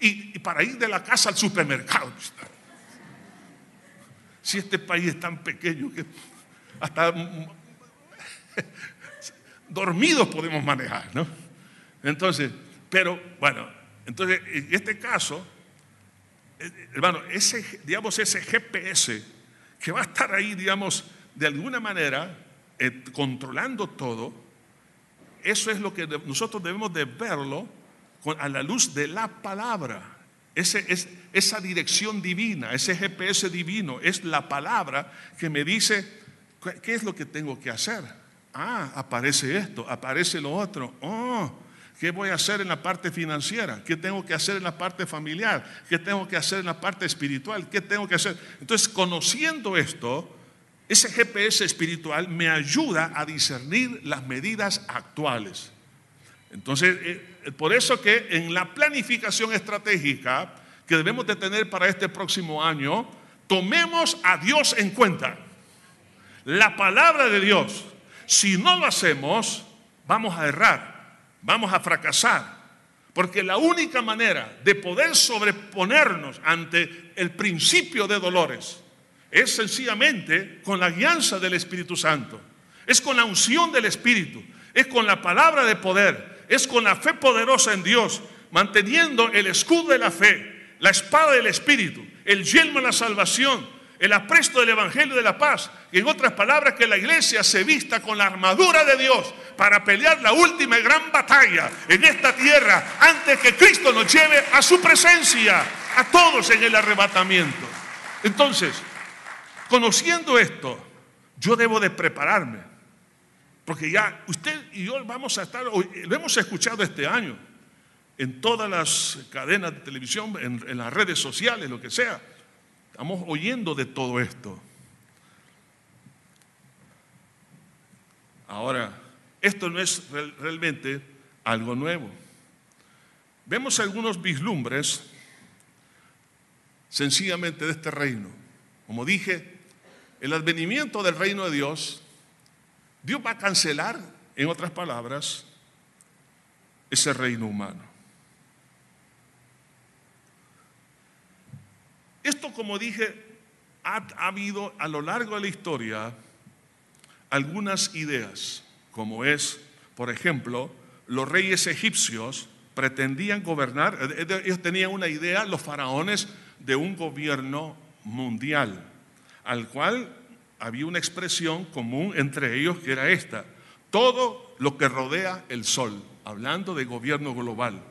y, y para ir de la casa al supermercado. Si este país es tan pequeño que hasta dormidos podemos manejar, ¿no? Entonces, pero bueno, entonces en este caso, eh, hermano, ese, digamos, ese GPS que va a estar ahí, digamos, de alguna manera, eh, controlando todo, eso es lo que nosotros debemos de verlo a la luz de la palabra. Esa dirección divina, ese GPS divino, es la palabra que me dice qué es lo que tengo que hacer. Ah, aparece esto, aparece lo otro. Oh, ¿qué voy a hacer en la parte financiera? ¿Qué tengo que hacer en la parte familiar? ¿Qué tengo que hacer en la parte espiritual? ¿Qué tengo que hacer? Entonces, conociendo esto, ese GPS espiritual me ayuda a discernir las medidas actuales. Entonces, eh, por eso que en la planificación estratégica que debemos de tener para este próximo año, tomemos a Dios en cuenta. La palabra de Dios si no lo hacemos, vamos a errar, vamos a fracasar. Porque la única manera de poder sobreponernos ante el principio de dolores es sencillamente con la guianza del Espíritu Santo, es con la unción del Espíritu, es con la palabra de poder, es con la fe poderosa en Dios, manteniendo el escudo de la fe, la espada del Espíritu, el yelmo de la salvación, el apresto del Evangelio de la paz. Y en otras palabras, que la iglesia se vista con la armadura de Dios para pelear la última y gran batalla en esta tierra antes que Cristo nos lleve a su presencia, a todos en el arrebatamiento. Entonces, conociendo esto, yo debo de prepararme. Porque ya usted y yo vamos a estar, lo hemos escuchado este año en todas las cadenas de televisión, en, en las redes sociales, lo que sea. Estamos oyendo de todo esto. Ahora, esto no es real- realmente algo nuevo. Vemos algunos vislumbres sencillamente de este reino. Como dije, el advenimiento del reino de Dios, Dios va a cancelar, en otras palabras, ese reino humano. Esto, como dije, ha, ha habido a lo largo de la historia algunas ideas, como es, por ejemplo, los reyes egipcios pretendían gobernar, eh, eh, ellos tenían una idea, los faraones, de un gobierno mundial, al cual había una expresión común entre ellos que era esta, todo lo que rodea el sol, hablando de gobierno global.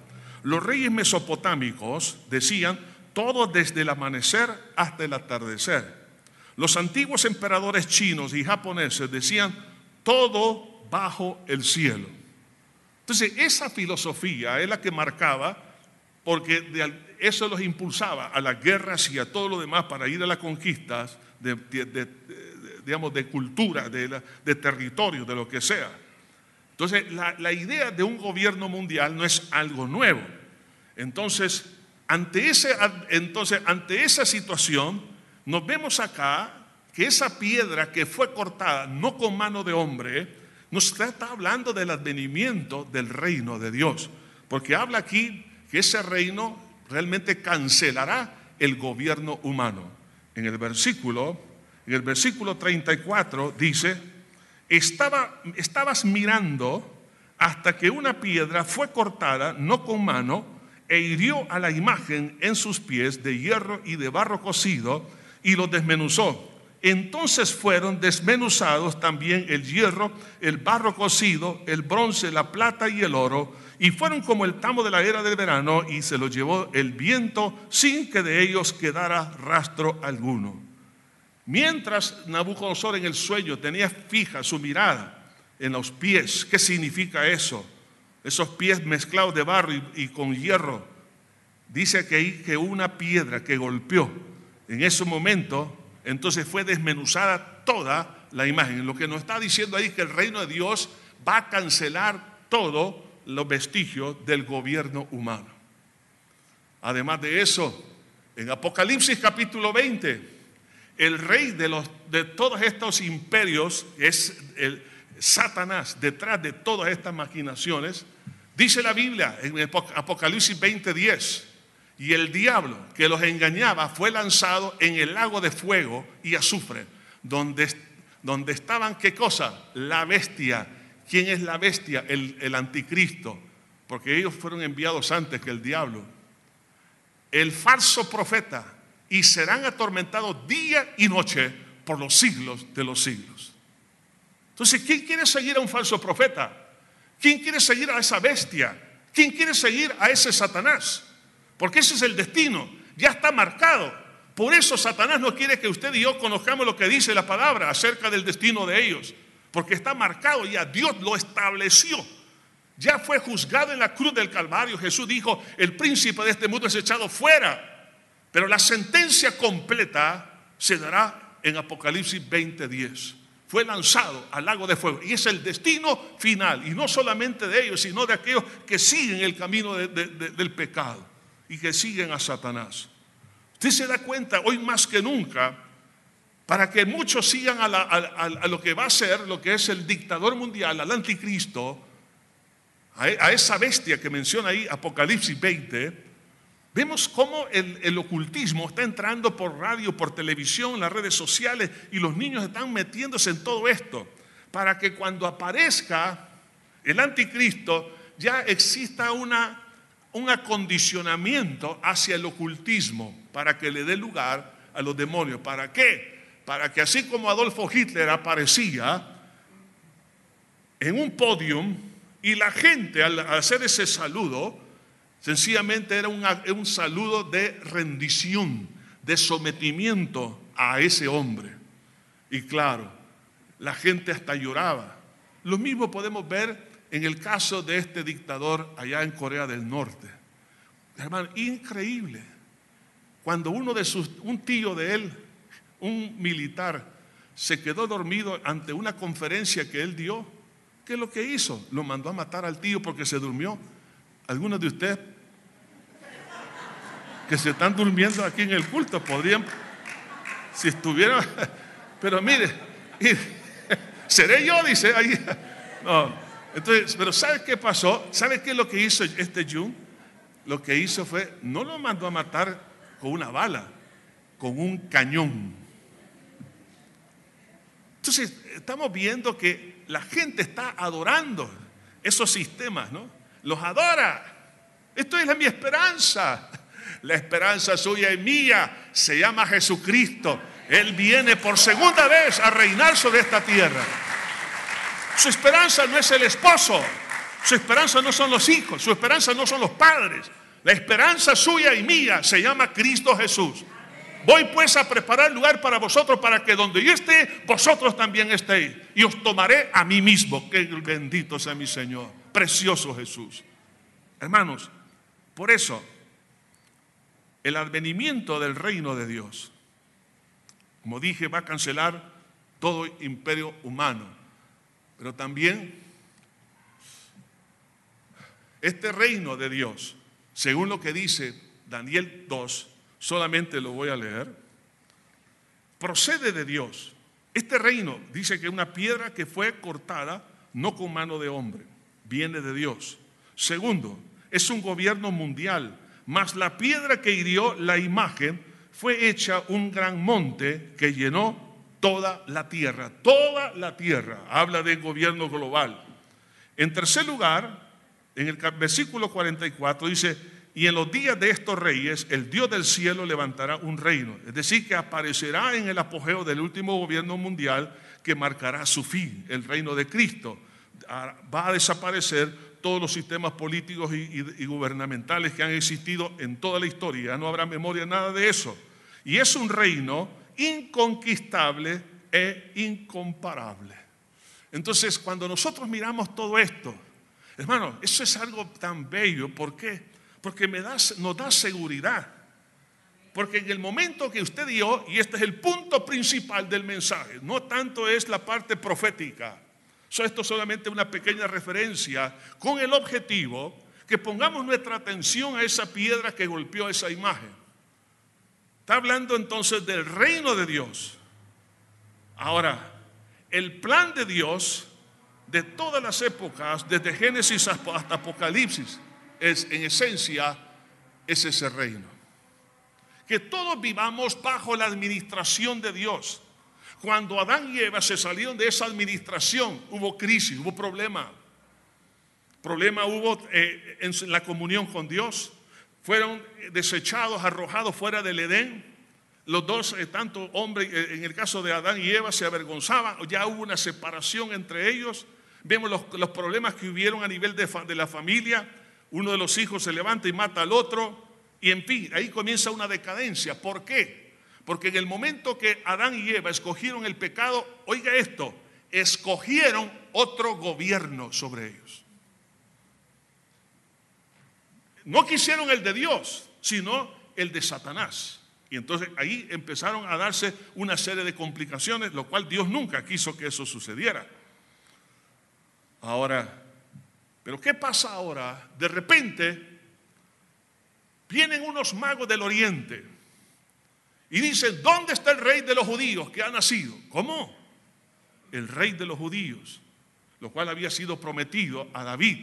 Los reyes mesopotámicos decían todo desde el amanecer hasta el atardecer. Los antiguos emperadores chinos y japoneses decían todo bajo el cielo. Entonces, esa filosofía es la que marcaba, porque eso los impulsaba a las guerras y a todo lo demás para ir a las conquistas digamos, de cultura, de, de territorio, de lo que sea. Entonces, la, la idea de un gobierno mundial no es algo nuevo. Entonces, ante, ese, entonces, ante esa situación, nos vemos acá que esa piedra que fue cortada, no con mano de hombre, nos está hablando del advenimiento del reino de Dios. Porque habla aquí que ese reino realmente cancelará el gobierno humano. En el versículo, en el versículo 34 dice, estaba, estabas mirando hasta que una piedra fue cortada, no con mano, e hirió a la imagen en sus pies de hierro y de barro cocido y lo desmenuzó. Entonces fueron desmenuzados también el hierro, el barro cocido, el bronce, la plata y el oro, y fueron como el tamo de la era del verano, y se los llevó el viento sin que de ellos quedara rastro alguno. Mientras Nabucodonosor en el sueño tenía fija su mirada en los pies, ¿qué significa eso? Esos pies mezclados de barro y, con hierro. Dice que, que una piedra que golpeó en ese momento, entonces fue desmenuzada toda la imagen. Lo que nos está diciendo ahí es que el reino de Dios va a cancelar todos los vestigios del gobierno humano. Además de eso, en Apocalipsis capítulo 20, el rey de, los, de todos estos imperios es el Satanás, detrás de todas estas maquinaciones. Dice la Biblia en Apocalipsis 20:10, y el diablo que los engañaba fue lanzado en el lago de fuego y azufre, donde, donde estaban, ¿qué cosa? La bestia. ¿Quién es la bestia? El, el anticristo, porque ellos fueron enviados antes que el diablo. El falso profeta, y serán atormentados día y noche por los siglos de los siglos. Entonces, ¿quién quiere seguir a un falso profeta? ¿Quién quiere seguir a esa bestia? ¿Quién quiere seguir a ese Satanás? Porque ese es el destino, ya está marcado. Por eso Satanás no quiere que usted y yo conozcamos lo que dice la palabra acerca del destino de ellos, porque está marcado ya, Dios lo estableció. Ya fue juzgado en la cruz del Calvario. Jesús dijo, el príncipe de este mundo es echado fuera. Pero la sentencia completa se dará en Apocalipsis 20:10. Fue lanzado al lago de fuego. Y es el destino final. Y no solamente de ellos, sino de aquellos que siguen el camino de- de- de- del pecado y que siguen a Satanás. Usted se da cuenta hoy más que nunca, para que muchos sigan a, a- lo que va a ser, lo que es el dictador mundial, al anticristo, a esa bestia que menciona ahí Apocalipsis 20, vemos cómo el, el ocultismo está entrando por radio, por televisión, las redes sociales, y los niños están metiéndose en todo esto, para que cuando aparezca el anticristo ya exista una, un acondicionamiento hacia el ocultismo, para que le dé lugar a los demonios. ¿Para qué? Para que así como Adolfo Hitler aparecía en un podium y la gente al hacer ese saludo, sencillamente era un, un saludo de rendición, de sometimiento a ese hombre. Y claro, la gente hasta lloraba. Lo mismo podemos ver en el caso de este dictador allá en Corea del Norte. Hermano, increíble. Cuando uno de sus, un tío de él, un militar, se quedó dormido ante una conferencia que él dio, ¿qué es lo que hizo? Lo mandó a matar al tío porque se durmió. Algunos de ustedes que se están durmiendo aquí en el culto podrían, si estuvieran, pero mire, seré yo, dice ahí. No, entonces, pero ¿sabe qué pasó? ¿Sabe qué es lo que hizo este Jun? Lo que hizo fue, no lo mandó a matar con una bala, con un cañón. Entonces, estamos viendo que la gente está adorando esos sistemas, ¿no? Los adora. Esto es la, mi esperanza. La esperanza suya y mía se llama Jesucristo. Él viene por segunda vez a reinar sobre esta tierra. Su esperanza no es el esposo, su esperanza no son los hijos, su esperanza no son los padres. La esperanza suya y mía se llama Cristo Jesús. Voy pues a preparar lugar para vosotros para que donde yo esté, vosotros también estéis. Y os tomaré a mí mismo. Que bendito sea mi Señor. Precioso Jesús. Hermanos, por eso, el advenimiento del reino de Dios, como dije, va a cancelar todo imperio humano. Pero también este reino de Dios, según lo que dice Daniel 2, solamente lo voy a leer, procede de Dios. Este reino dice que una piedra que fue cortada no con mano de hombre, viene de Dios. Segundo, es un gobierno mundial, mas la piedra que hirió la imagen fue hecha un gran monte que llenó toda la tierra, toda la tierra. Habla de gobierno global. En tercer lugar, en el versículo 44 dice, y en los días de estos reyes, el Dios del cielo levantará un reino. Es decir, que aparecerá en el apogeo del último gobierno mundial que marcará su fin, el reino de Cristo. Va a desaparecer todos los sistemas políticos y, gubernamentales que han existido en toda la historia. No habrá memoria nada de eso. Y es un reino inconquistable e incomparable. Entonces, cuando nosotros miramos todo esto, hermano, eso es algo tan bello. ¿Por qué? Porque me nos da seguridad. Porque en el momento que usted dio, y este es el punto principal del mensaje, no tanto es la parte profética, esto es solamente una pequeña referencia con el objetivo que pongamos nuestra atención a esa piedra que golpeó esa imagen. Está hablando entonces del reino de Dios. Ahora, el plan de Dios de todas las épocas, desde Génesis hasta Apocalipsis, es en esencia es ese reino. Que todos vivamos bajo la administración de Dios. Cuando Adán y Eva se salieron de esa administración, hubo crisis, hubo problema. Problema hubo eh, en la comunión con Dios fueron desechados, arrojados fuera del Edén. Los dos, eh, tanto hombre, eh, en el caso de Adán y Eva, se avergonzaban, ya hubo una separación entre ellos. Vemos los, problemas que hubieron a nivel de, de la familia. Uno de los hijos se levanta y mata al otro. Y en fin, ahí comienza una decadencia. ¿Por qué? Porque en el momento que Adán y Eva escogieron el pecado, oiga esto, escogieron otro gobierno sobre ellos. No quisieron el de Dios, sino el de Satanás. Y entonces ahí empezaron a darse una serie de complicaciones, lo cual Dios nunca quiso que eso sucediera. Ahora, pero ¿qué pasa ahora? De repente vienen unos magos del oriente y dicen, ¿dónde está el rey de los judíos que ha nacido? ¿Cómo? El rey de los judíos, lo cual había sido prometido a David.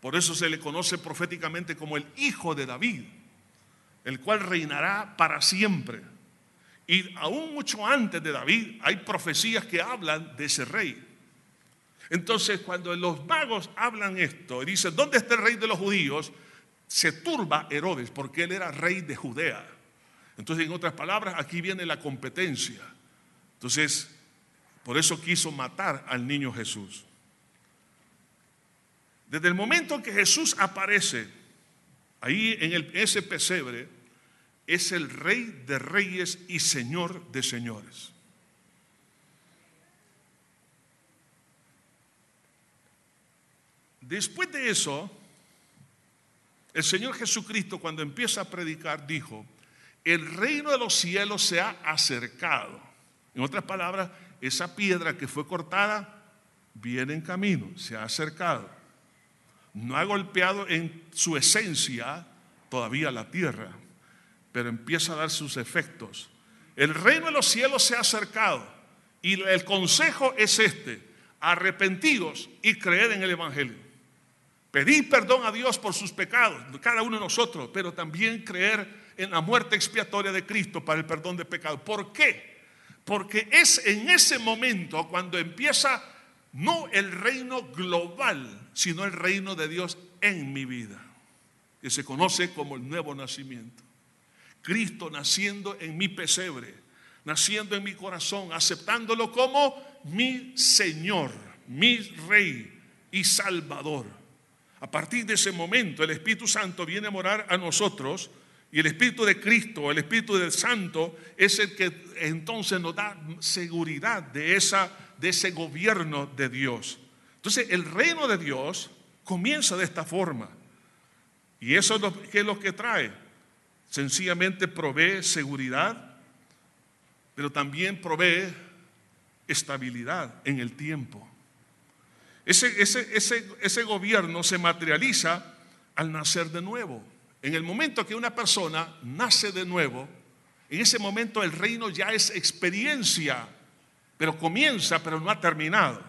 Por eso se le conoce proféticamente como el Hijo de David, el cual reinará para siempre. Y aún mucho antes de David hay profecías que hablan de ese rey. Entonces, cuando los magos hablan esto y dicen, ¿dónde está el rey de los judíos? Se turba Herodes porque él era rey de Judea. Entonces, en otras palabras, aquí viene la competencia. Entonces, por eso quiso matar al niño Jesús. Desde el momento que Jesús aparece ahí en ese pesebre, es el rey de reyes y señor de señores. Después de eso, el Señor Jesucristo cuando empieza a predicar dijo, el reino de los cielos se ha acercado. En otras palabras, esa piedra que fue cortada viene en camino, se ha acercado. No ha golpeado en su esencia todavía la tierra, pero empieza a dar sus efectos. El reino de los cielos se ha acercado y el consejo es este, arrepentidos y creed en el Evangelio. Pedir perdón a Dios por sus pecados, cada uno de nosotros, pero también creer en la muerte expiatoria de Cristo para el perdón de pecados. ¿Por qué? Porque es en ese momento cuando empieza no el reino global, sino el reino de Dios en mi vida, que se conoce como el nuevo nacimiento. Cristo naciendo en mi pesebre, naciendo en mi corazón, aceptándolo como mi Señor, mi Rey y Salvador. A partir de ese momento el Espíritu Santo viene a morar a nosotros y el Espíritu de Cristo, el Espíritu del Santo, es el que entonces nos da seguridad de, esa, de ese gobierno de Dios. Entonces el reino de Dios comienza de esta forma. Y eso es lo, ¿qué es lo que trae. Sencillamente provee seguridad, pero también provee estabilidad en el tiempo. Ese, ese, ese, ese gobierno se materializa al nacer de nuevo. En el momento que una persona nace de nuevo, en ese momento el reino ya es experiencia, pero comienza, pero no ha terminado.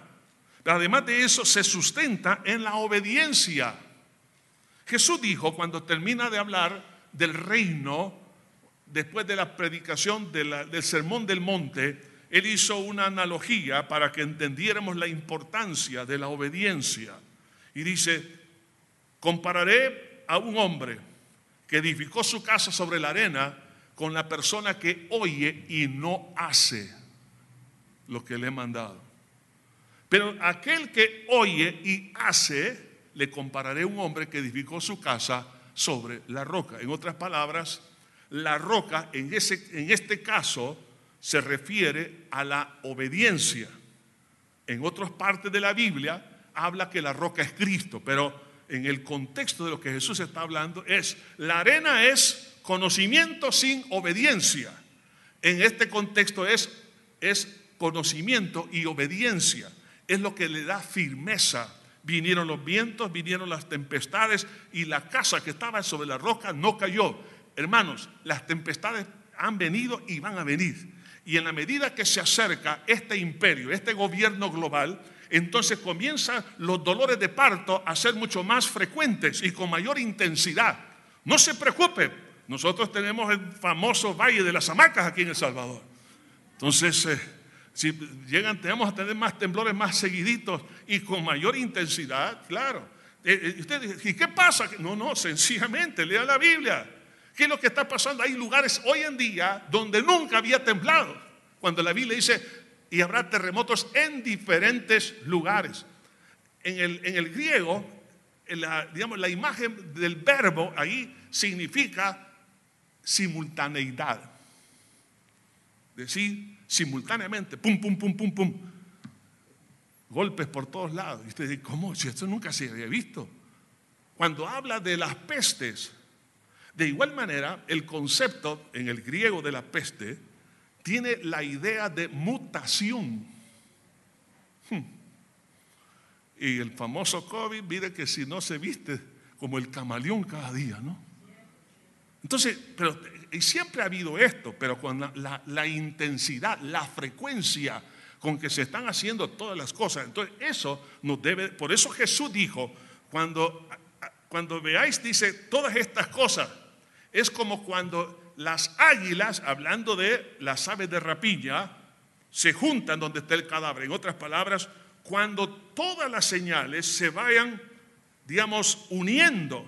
Además de eso, se sustenta en la obediencia. Jesús dijo cuando termina de hablar del reino, después de la predicación del Sermón del Monte, él hizo una analogía para que entendiéramos la importancia de la obediencia. Y dice, compararé a un hombre que edificó su casa sobre la arena con la persona que oye y no hace lo que le he mandado. Pero aquel que oye y hace, le compararé a un hombre que edificó su casa sobre la roca. En otras palabras, la roca en, ese, en este caso se refiere a la obediencia. En otras partes de la Biblia habla que la roca es Cristo, pero en el contexto de lo que Jesús está hablando es, la arena es conocimiento sin obediencia. En este contexto es, es conocimiento y obediencia. Es lo que le da firmeza. Vinieron los vientos, vinieron las tempestades y la casa que estaba sobre la roca no cayó. Hermanos, las tempestades han venido y van a venir. Y en la medida que se acerca este imperio, este gobierno global, entonces comienzan los dolores de parto a ser mucho más frecuentes y con mayor intensidad. No se preocupe, nosotros tenemos el famoso Valle de las Hamacas aquí en El Salvador. Entonces, eh, si llegan, tenemos a tener más temblores más seguiditos y con mayor intensidad, claro. Eh, eh, usted ¿y qué pasa? No, no, sencillamente, lea la Biblia. ¿Qué es lo que está pasando? Hay lugares hoy en día donde nunca había temblado. Cuando la Biblia dice, y habrá terremotos en diferentes lugares. En el, en el griego, la, digamos, la imagen del verbo ahí significa simultaneidad. Decir simultáneamente, pum, pum, pum, pum, pum. Golpes por todos lados. Y usted dice, ¿cómo? Si esto nunca se había visto. Cuando habla de las pestes, de igual manera, el concepto en el griego de la peste tiene la idea de mutación. Hmm. Y el famoso COVID, mire que si no se viste como el camaleón cada día, ¿no? Entonces, pero y siempre ha habido esto, pero con la, la, intensidad, la frecuencia con que se están haciendo todas las cosas. Entonces, eso nos debe, por eso Jesús dijo, cuando, cuando veáis, dice, todas estas cosas, es como cuando las águilas, hablando de las aves de rapiña, se juntan donde está el cadáver. En otras palabras, cuando todas las señales se vayan, digamos, uniendo,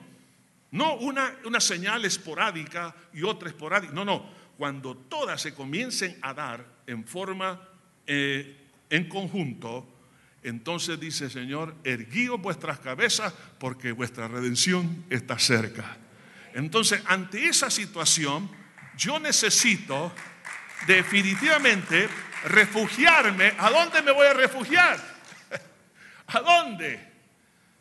no una, una señal esporádica y otra esporádica, no, no, cuando todas se comiencen a dar en forma, eh, en conjunto, entonces dice el Señor, erguíos vuestras cabezas porque vuestra redención está cerca. Entonces, ante esa situación, yo necesito definitivamente refugiarme. ¿A dónde me voy a refugiar? ¿A dónde?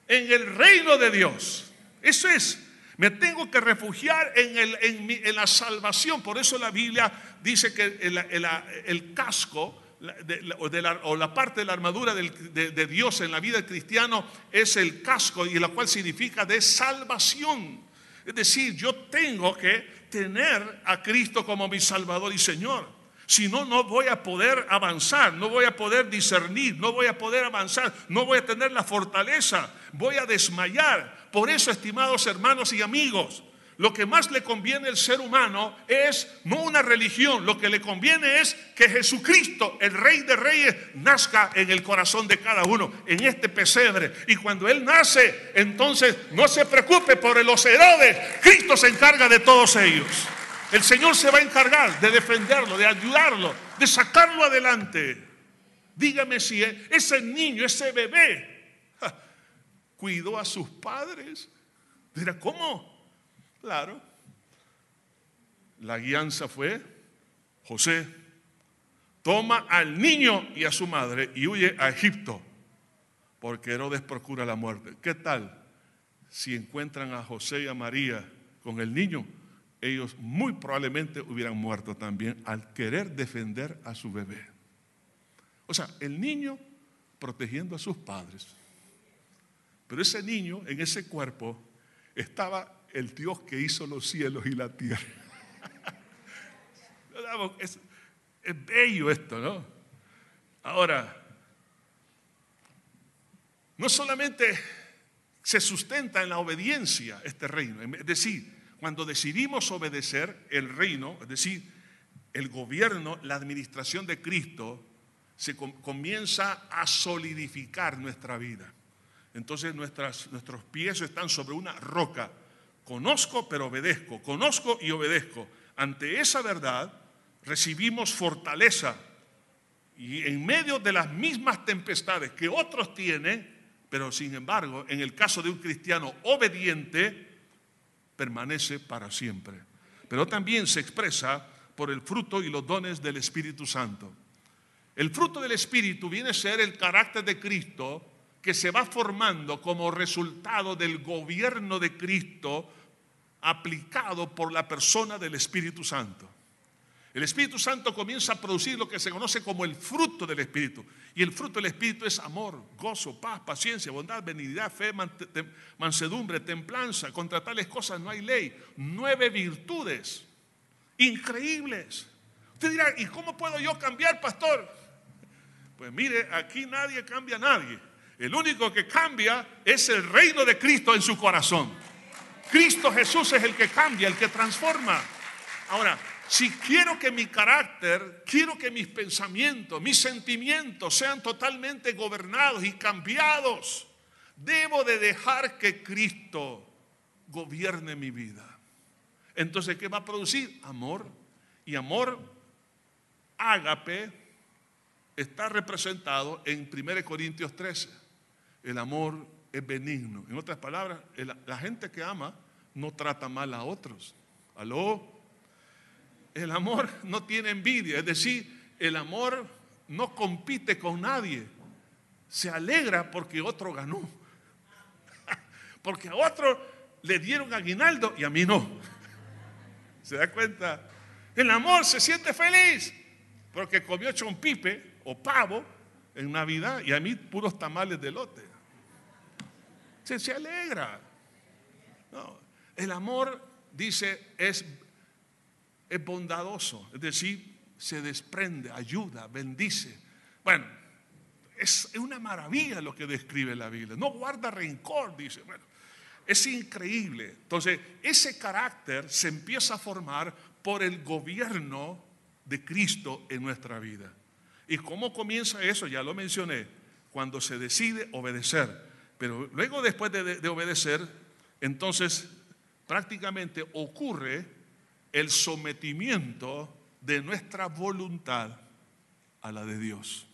En el reino de Dios. Eso es. Me tengo que refugiar en, el- en la salvación. Por eso la Biblia dice que el, el- el casco de la, o la parte de la armadura del- de, de Dios en la vida del cristiano es el casco y la cual significa de salvación. Es decir, yo tengo que tener a Cristo como mi Salvador y Señor. Si no, no voy a poder avanzar, no voy a poder discernir, no voy a poder avanzar, no voy a tener la fortaleza, voy a desmayar. Por eso, estimados hermanos y amigos, lo que más le conviene al ser humano es no una religión, lo que le conviene es que Jesucristo, el Rey de Reyes, nazca en el corazón de cada uno, en este pesebre. Y cuando Él nace, entonces no se preocupe por los Herodes, Cristo se encarga de todos ellos. El Señor se va a encargar de defenderlo, de ayudarlo, de sacarlo adelante. Dígame si ese niño, ese bebé, cuidó a sus padres. Dirá, ¿cómo? Claro. La guianza fue, José, toma al niño y a su madre y huye a Egipto, porque Herodes procura la muerte. ¿Qué tal si encuentran a José y a María con el niño? Ellos muy probablemente hubieran muerto también al querer defender a su bebé. O sea, el niño protegiendo a sus padres. Pero ese niño, en ese cuerpo, estaba el Dios que hizo los cielos y la tierra. es, bello esto, ¿no? Ahora, no solamente se sustenta en la obediencia este reino, es decir, cuando decidimos obedecer el reino, es decir, el gobierno, la administración de Cristo, se com- comienza a solidificar nuestra vida. Entonces nuestros pies están sobre una roca. Conozco pero obedezco, conozco y obedezco. Ante esa verdad recibimos fortaleza y en medio de las mismas tempestades que otros tienen, pero sin embargo, en el caso de un cristiano obediente, permanece para siempre. Pero también se expresa por el fruto y los dones del Espíritu Santo. El fruto del Espíritu viene a ser el carácter de Cristo que se va formando como resultado del gobierno de Cristo aplicado por la persona del Espíritu Santo. El Espíritu Santo comienza a producir lo que se conoce como el fruto del Espíritu. Y el fruto del Espíritu es amor, gozo, paz, paciencia, bondad, benignidad, fe, mansedumbre, templanza. Contra tales cosas no hay ley. Nueve virtudes increíbles. Usted dirá, ¿y cómo puedo yo cambiar, pastor? Pues mire, aquí nadie cambia a nadie. El único que cambia es el reino de Cristo en su corazón. Cristo Jesús es el que cambia, el que transforma. Ahora, si quiero que mi carácter, quiero que mis pensamientos, mis sentimientos sean totalmente gobernados y cambiados, debo de dejar que Cristo gobierne mi vida. Entonces, ¿qué va a producir? Amor. Y amor, ágape, está representado en 1 Corintios 13. El amor es benigno. En otras palabras, la gente que ama no trata mal a otros. ¿Aló? El amor no tiene envidia, es decir, el amor no compite con nadie. Se alegra porque otro ganó. Porque a otro le dieron aguinaldo y a mí no. ¿Se da cuenta? El amor se siente feliz porque comió chompipe o pavo en Navidad y a mí puros tamales de lote. Se, se alegra. No, el amor, dice, es, es bondadoso, es decir, se desprende, ayuda, bendice. Bueno, es una maravilla lo que describe la Biblia. No guarda rencor, dice. Bueno, es increíble. Entonces, ese carácter se empieza a formar por el gobierno de Cristo en nuestra vida. ¿Y cómo comienza eso? Ya lo mencioné. Cuando se decide obedecer. Pero luego después de, de- de obedecer, entonces prácticamente ocurre el sometimiento de nuestra voluntad a la de Dios.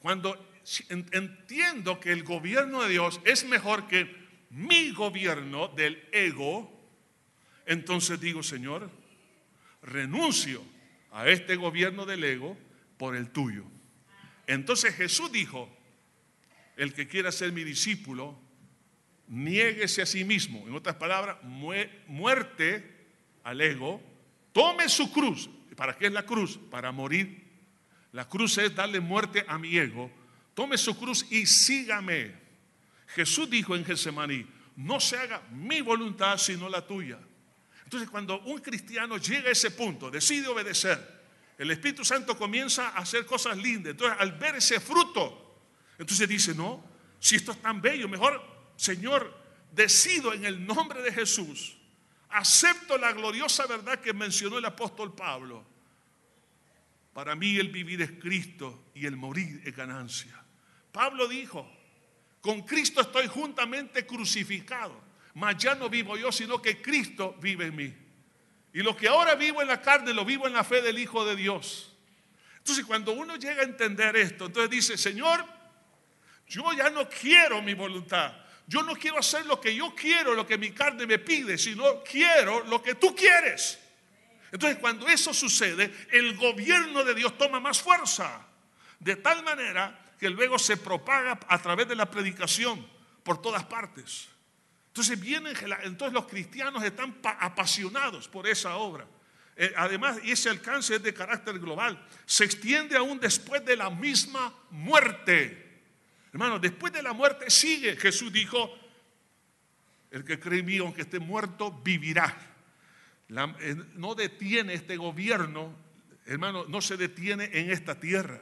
Cuando entiendo que el gobierno de Dios es mejor que mi gobierno del ego, entonces digo, Señor, renuncio a este gobierno del ego por el tuyo. Entonces Jesús dijo, el que quiera ser mi discípulo, niéguese a sí mismo. En otras palabras, muerte al ego, tome su cruz. ¿Para qué es la cruz? Para morir. La cruz es darle muerte a mi ego. Tome su cruz y sígame. Jesús dijo en Getsemaní, no se haga mi voluntad sino la tuya. Entonces cuando un cristiano llega a ese punto, decide obedecer, el Espíritu Santo comienza a hacer cosas lindas. Entonces al ver ese fruto, entonces dice, no, si esto es tan bello, mejor, Señor, decido en el nombre de Jesús, acepto la gloriosa verdad que mencionó el apóstol Pablo. Para mí el vivir es Cristo y el morir es ganancia. Pablo dijo, con Cristo estoy juntamente crucificado, mas ya no vivo yo, sino que Cristo vive en mí. Y lo que ahora vivo en la carne, lo vivo en la fe del Hijo de Dios. Entonces cuando uno llega a entender esto, entonces dice, Señor, yo ya no quiero mi voluntad. Yo no quiero hacer lo que yo quiero, lo que mi carne me pide, sino quiero lo que tú quieres. Entonces cuando eso sucede, el gobierno de Dios toma más fuerza. De tal manera que luego se propaga a través de la predicación por todas partes. Entonces vienen, entonces los cristianos están apasionados por esa obra. Eh, además, ese alcance es de carácter global. Se extiende aún después de la misma muerte. Hermano, después de la muerte sigue. Jesús dijo, el que cree en mí, aunque esté muerto, vivirá. Eh, no detiene este gobierno, hermano, no se detiene en esta tierra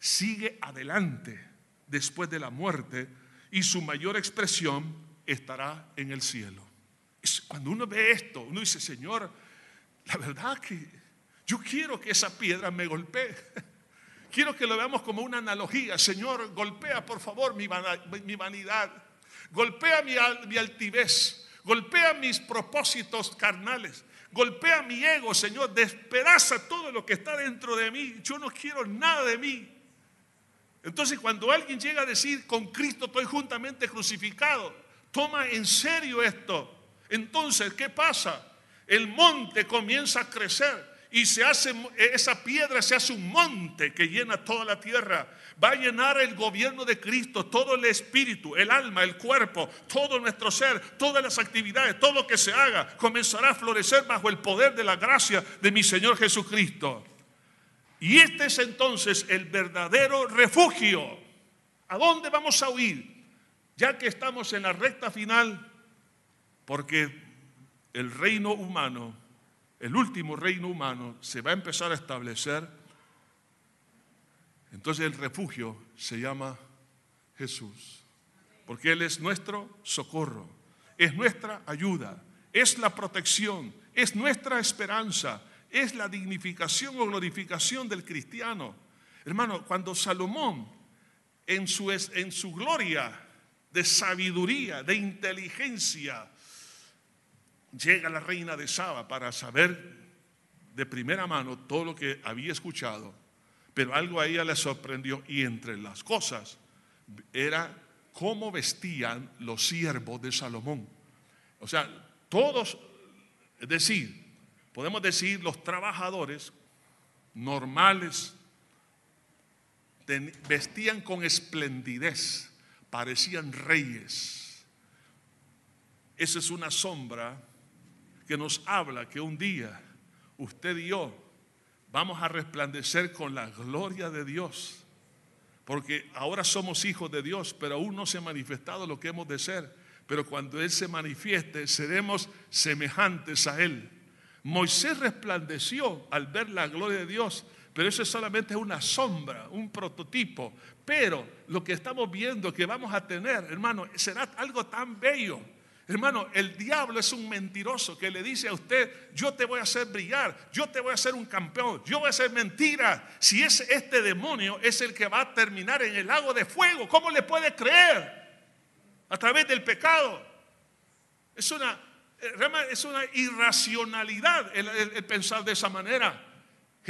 sigue adelante después de la muerte y su mayor expresión estará en el cielo. Cuando uno ve esto, uno dice, Señor, la verdad que yo quiero que esa piedra me golpee. Quiero que lo veamos como una analogía. Señor, golpea por favor mi, vanidad. Golpea mi, altivez. Golpea mis propósitos carnales. Golpea mi ego, Señor. Despedaza todo lo que está dentro de mí. Yo no quiero nada de mí. Entonces cuando alguien llega a decir, con Cristo estoy juntamente crucificado, toma en serio esto. Entonces, ¿qué pasa? El monte comienza a crecer y se hace esa piedra se hace un monte que llena toda la tierra. Va a llenar el gobierno de Cristo, todo el espíritu, el alma, el cuerpo, todo nuestro ser, todas las actividades, todo lo que se haga comenzará a florecer bajo el poder de la gracia de mi Señor Jesucristo. Y este es entonces el verdadero refugio. ¿A dónde vamos a huir? Ya que estamos en la recta final, porque el reino humano, el último reino humano, se va a empezar a establecer. Entonces el refugio se llama Jesús, porque Él es nuestro socorro, es nuestra ayuda, es la protección, es nuestra esperanza, es la dignificación o glorificación del cristiano. Hermano, cuando Salomón en su, en su gloria de sabiduría, de inteligencia, llega la reina de Saba para saber de primera mano todo lo que había escuchado, pero algo a ella le sorprendió y entre las cosas era cómo vestían los siervos de Salomón. O sea, todos, es decir, podemos decir, los trabajadores normales vestían con esplendidez, parecían reyes. Esa es una sombra que nos habla que un día usted y yo vamos a resplandecer con la gloria de Dios. Porque ahora somos hijos de Dios, pero aún no se ha manifestado lo que hemos de ser. Pero cuando Él se manifieste, seremos semejantes a Él. Moisés resplandeció al ver la gloria de Dios, pero eso solamente es una sombra, un prototipo. Pero lo que estamos viendo que vamos a tener, hermano, será algo tan bello. Hermano, el diablo es un mentiroso que le dice a usted, yo te voy a hacer brillar, yo te voy a hacer un campeón, yo voy a hacer mentira. Si es este demonio es el que va a terminar en el lago de fuego, ¿cómo le puede creer? A través del pecado. Es una Eh, es una irracionalidad el pensar de esa manera.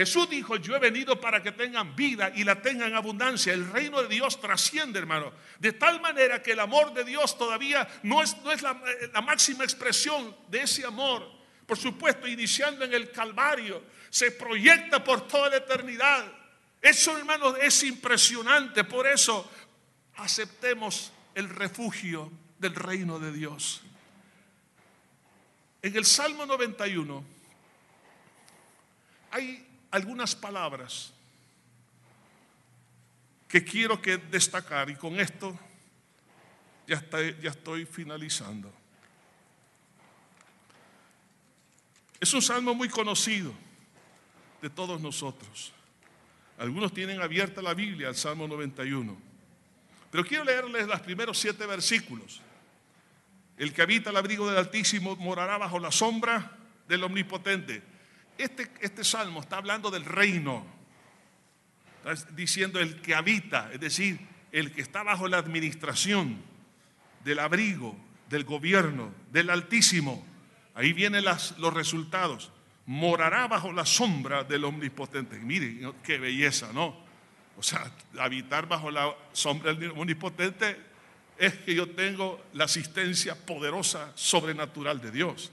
Jesús dijo, yo he venido para que tengan vida y la tengan en abundancia. El reino de Dios trasciende, hermano. De tal manera que el amor de Dios todavía no es, no es la, eh, la máxima expresión de ese amor. Por supuesto, iniciando en el Calvario, se proyecta por toda la eternidad. Eso, hermano, es impresionante. Por eso, aceptemos el refugio del reino de Dios. En el Salmo 91 hay algunas palabras que quiero que destacar y con esto ya, ya estoy finalizando. Es un salmo muy conocido de todos nosotros. Algunos tienen abierta la Biblia, el Salmo 91. Pero quiero leerles los primeros siete versículos. El que habita el abrigo del Altísimo morará bajo la sombra del Omnipotente. Este, este salmo está hablando del reino. Está diciendo el que habita, es decir, el que está bajo la administración del abrigo, del gobierno, del Altísimo. Ahí vienen los resultados. Morará bajo la sombra del Omnipotente. Miren, qué belleza, ¿no? O sea, habitar bajo la sombra del Omnipotente es que yo tengo la asistencia poderosa, sobrenatural de Dios.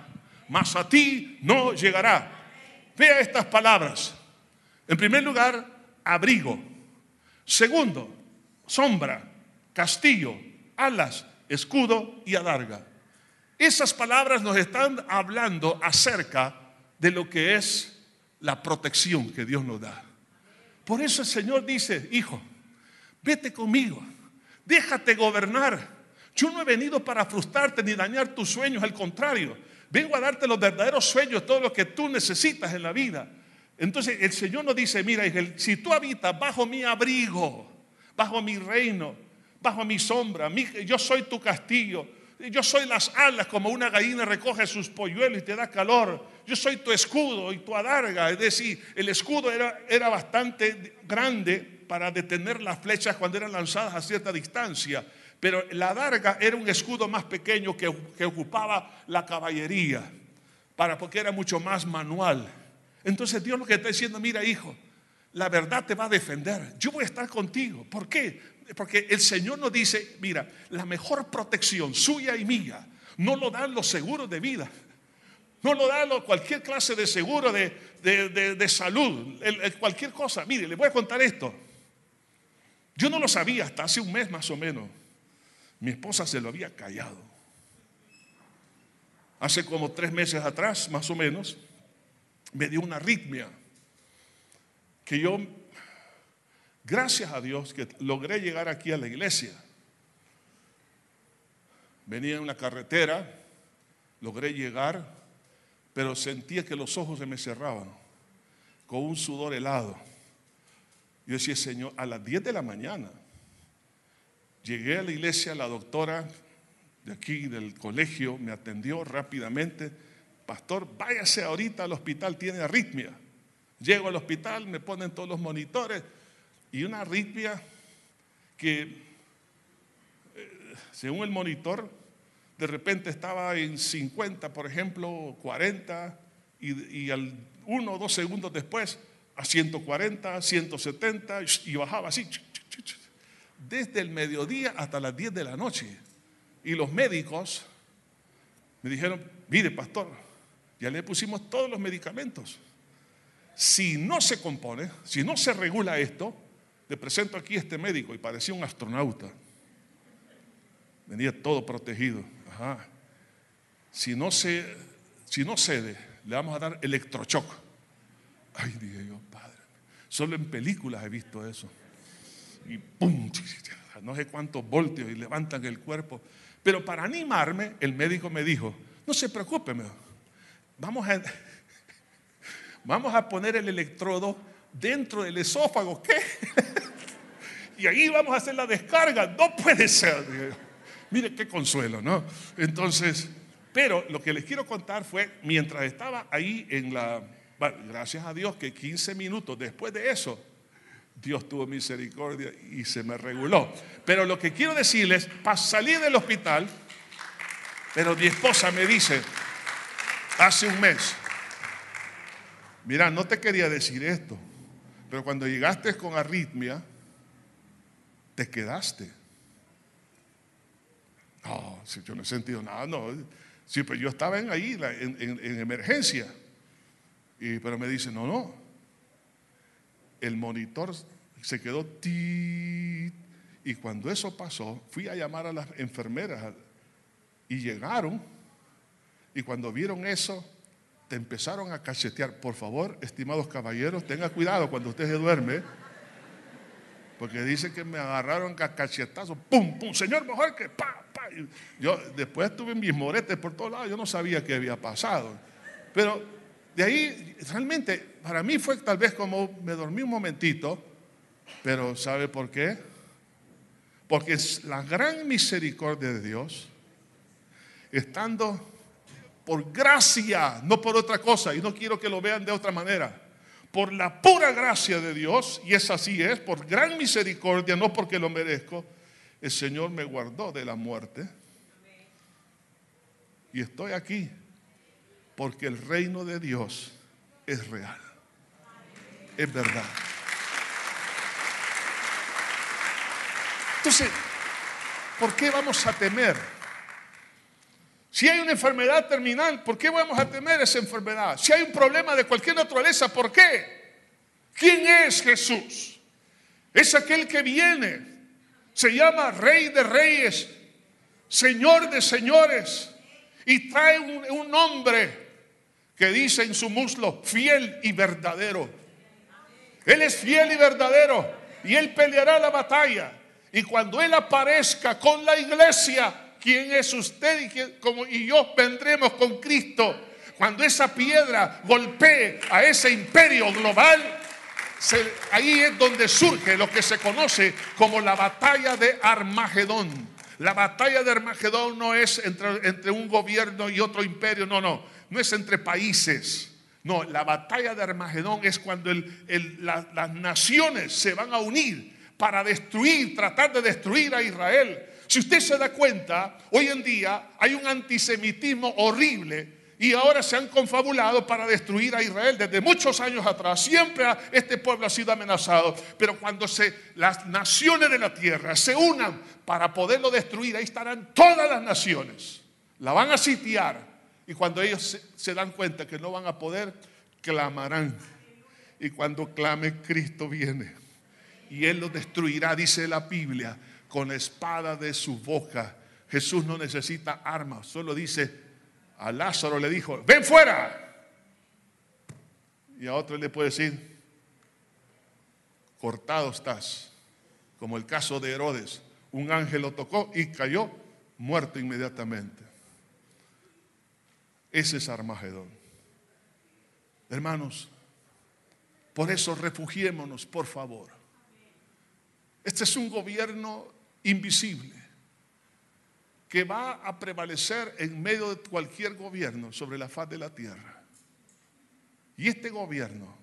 Mas a ti no llegará. Vea estas palabras. En primer lugar, abrigo. Segundo, sombra, castillo, alas, escudo y adarga. Esas palabras nos están hablando acerca de lo que es la protección que Dios nos da. Por eso el Señor dice, hijo, vete conmigo, déjate gobernar. Yo no he venido para frustrarte ni dañar tus sueños, al contrario, vengo a darte los verdaderos sueños, todo lo que tú necesitas en la vida. Entonces el Señor nos dice, mira, si tú habitas bajo mi abrigo, bajo mi reino, bajo mi sombra, yo soy tu castillo, yo soy las alas como una gallina recoge sus polluelos y te da calor. Yo soy tu escudo y tu adarga. Es decir, el escudo era, era bastante grande para detener las flechas cuando eran lanzadas a cierta distancia. Pero la adarga era un escudo más pequeño que, ocupaba la caballería, para, porque era mucho más manual. Entonces Dios lo que está diciendo, mira hijo, la verdad te va a defender. Yo voy a estar contigo. ¿Por qué? Porque el Señor nos dice, mira, la mejor protección suya y mía no lo dan los seguros de vida. No lo dan cualquier clase de seguro de, de- de- salud, cualquier cosa. Mire, le voy a contar esto. Yo no lo sabía hasta hace un mes más o menos. Mi esposa se lo había callado. Hace como tres meses atrás, más o menos, me dio una arritmia que yo, gracias a Dios, que logré llegar aquí a la iglesia. Venía en una carretera, logré llegar, pero sentía que los ojos se me cerraban, con un sudor helado. Yo decía, Señor, a las 10 de la mañana, llegué a la iglesia, la doctora de aquí del colegio me atendió rápidamente. Pastor, váyase ahorita al hospital, tiene arritmia. Llego al hospital, me ponen todos los monitores y una arritmia que, eh, según el monitor, de repente estaba en 50, por ejemplo, 40, y, al uno o dos segundos después a 140, 170, y bajaba así, desde el mediodía hasta las 10 de la noche. Y los médicos me dijeron, mire pastor, ya le pusimos todos los medicamentos. Si no se compone, si no se regula esto, le presento aquí a este médico y parecía un astronauta. Venía todo protegido. Ajá. Si no se, si no cede, le vamos a dar electrochoc. Ay, dije yo, padre. Solo en películas he visto eso. Y pum, no sé cuántos voltios y levantan el cuerpo. Pero para animarme, el médico me dijo, no se preocupe, vamos a, vamos a poner el electrodo dentro del esófago. ¿Qué? y ahí vamos a hacer la descarga. No puede ser. Mire qué consuelo, ¿no? Entonces, pero lo que les quiero contar fue, mientras estaba ahí en la, gracias a Dios que 15 minutos después de eso, Dios tuvo misericordia y se me reguló. Pero lo que quiero decirles, para salir del hospital, pero mi esposa me dice, hace un mes, mira, no te quería decir esto, pero cuando llegaste con arritmia, te quedaste. No, si yo no he sentido nada, no. Sí, pero yo estaba en ahí, en, emergencia. Y, pero me dice, no, no. El monitor se quedó ti. Y cuando eso pasó, fui a llamar a las enfermeras y llegaron. Y cuando vieron eso, te empezaron a cachetear. Por favor, estimados caballeros, tenga cuidado cuando usted se duerme. Porque dice que me agarraron cachetazos. ¡Pum, pum! Señor, mejor que pa, pa. Yo después tuve mis moretes por todos lados. Yo no sabía qué había pasado. Pero de ahí, realmente, para mí fue tal vez como me dormí un momentito. Pero ¿sabe por qué? Porque es la gran misericordia de Dios, estando por gracia, no por otra cosa, y no quiero que lo vean de otra manera, por la pura gracia de Dios, y es así es, por gran misericordia, no porque lo merezco, el Señor me guardó de la muerte. Y estoy aquí porque el reino de Dios es real, es verdad. Entonces, ¿por qué vamos a temer? Si hay una enfermedad terminal, ¿por qué vamos a temer esa enfermedad? Si hay un problema de cualquier naturaleza, ¿por qué? ¿Quién es Jesús? Es aquel que viene. Se llama Rey de Reyes, Señor de Señores. Y trae un, un nombre que dice en su muslo, fiel y verdadero. Él es fiel y verdadero. Y Él peleará la batalla. Y cuando Él aparezca con la iglesia, ¿quién es usted y, como, y yo vendremos con Cristo? Cuando esa piedra golpee a ese imperio global, ahí es donde surge lo que se conoce como la batalla de Armagedón. La batalla de Armagedón no es entre, entre un gobierno y otro imperio, no, no, no es entre países. No, la batalla de Armagedón es cuando las naciones se van a unir para destruir, tratar de destruir a Israel. Si usted se da cuenta, hoy en día hay un antisemitismo horrible y ahora se han confabulado para destruir a Israel. Desde muchos años atrás siempre este pueblo ha sido amenazado, pero cuando se, las naciones de la tierra se unan para poderlo destruir, ahí estarán todas las naciones. La van a sitiar y cuando ellos se, dan cuenta que no van a poder, clamarán. Y cuando clame, Cristo viene y él lo destruirá, dice la Biblia, con la espada de su boca. Jesús no necesita armas, solo dice, a Lázaro le dijo, ven fuera. Y a otro le puede decir, cortado estás, como el caso de Herodes. Un ángel lo tocó y cayó muerto inmediatamente. Ese es Armagedón. Hermanos, por eso refugiémonos, por favor este es un gobierno invisible que va a prevalecer en medio de cualquier gobierno sobre la faz de la tierra. Y este gobierno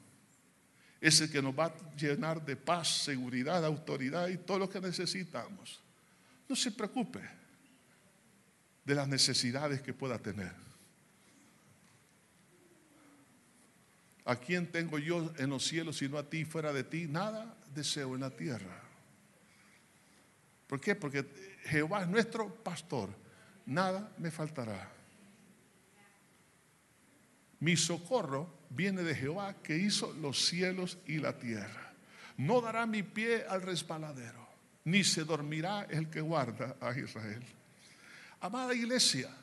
es el que nos va a llenar de paz, seguridad, autoridad y todo lo que necesitamos. No se preocupe de las necesidades que pueda tener. ¿A quién tengo yo en los cielos sino a ti? Fuera de ti, nada deseo en la tierra. ¿Por qué? Porque Jehová es nuestro pastor. Nada me faltará. Mi socorro viene de Jehová que hizo los cielos y la tierra. No dará mi pie al resbaladero, ni se dormirá el que guarda a Israel. Amada iglesia,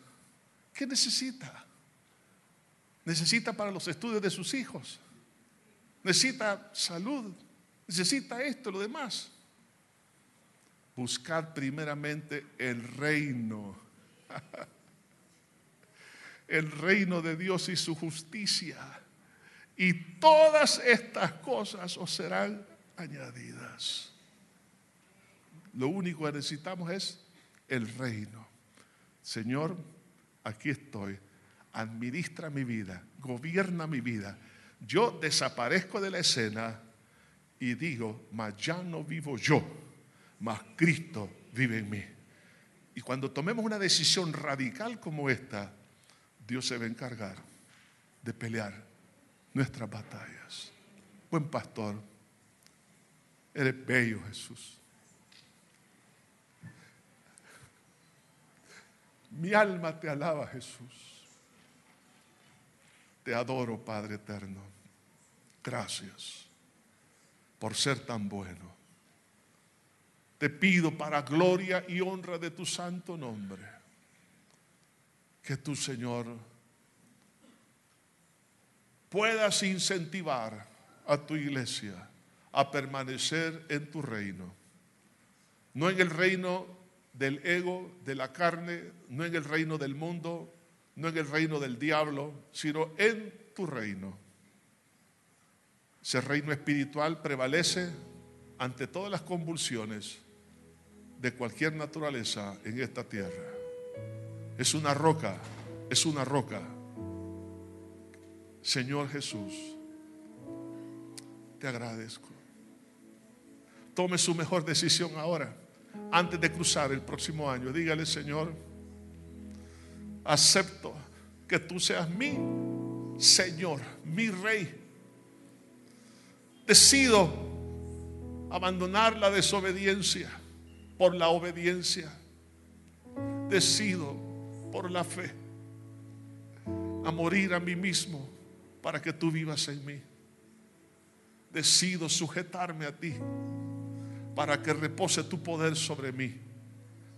¿qué necesita? Necesita para los estudios de sus hijos. Necesita salud. Necesita esto, lo demás. Buscar primeramente el reino. el reino de Dios y su justicia. Y todas estas cosas os serán añadidas. Lo único que necesitamos es el reino. Señor, aquí estoy. Administra mi vida, gobierna mi vida. Yo desaparezco de la escena y digo, mas ya no vivo yo, mas Cristo vive en mí. Y cuando tomemos una decisión radical como esta, Dios se va a encargar de pelear nuestras batallas. Buen pastor, eres bello Jesús. Mi alma te alaba Jesús. Te adoro Padre eterno. Gracias por ser tan bueno. Te pido para gloria y honra de tu santo nombre que tú, Señor, puedas incentivar a tu iglesia a permanecer en tu reino. No en el reino del ego, de la carne, no en el reino del mundo, no en el reino del diablo, sino en tu reino. Ese reino espiritual prevalece ante todas las convulsiones de cualquier naturaleza en esta tierra. Es una roca, es una roca. Señor Jesús, te agradezco. Tome su mejor decisión ahora, antes de cruzar el próximo año. Dígale, Señor, acepto que tú seas mi Señor, mi Rey. Decido abandonar la desobediencia por la obediencia. Decido por la fe a morir a mí mismo para que tú vivas en mí. Decido sujetarme a ti para que repose tu poder sobre mí,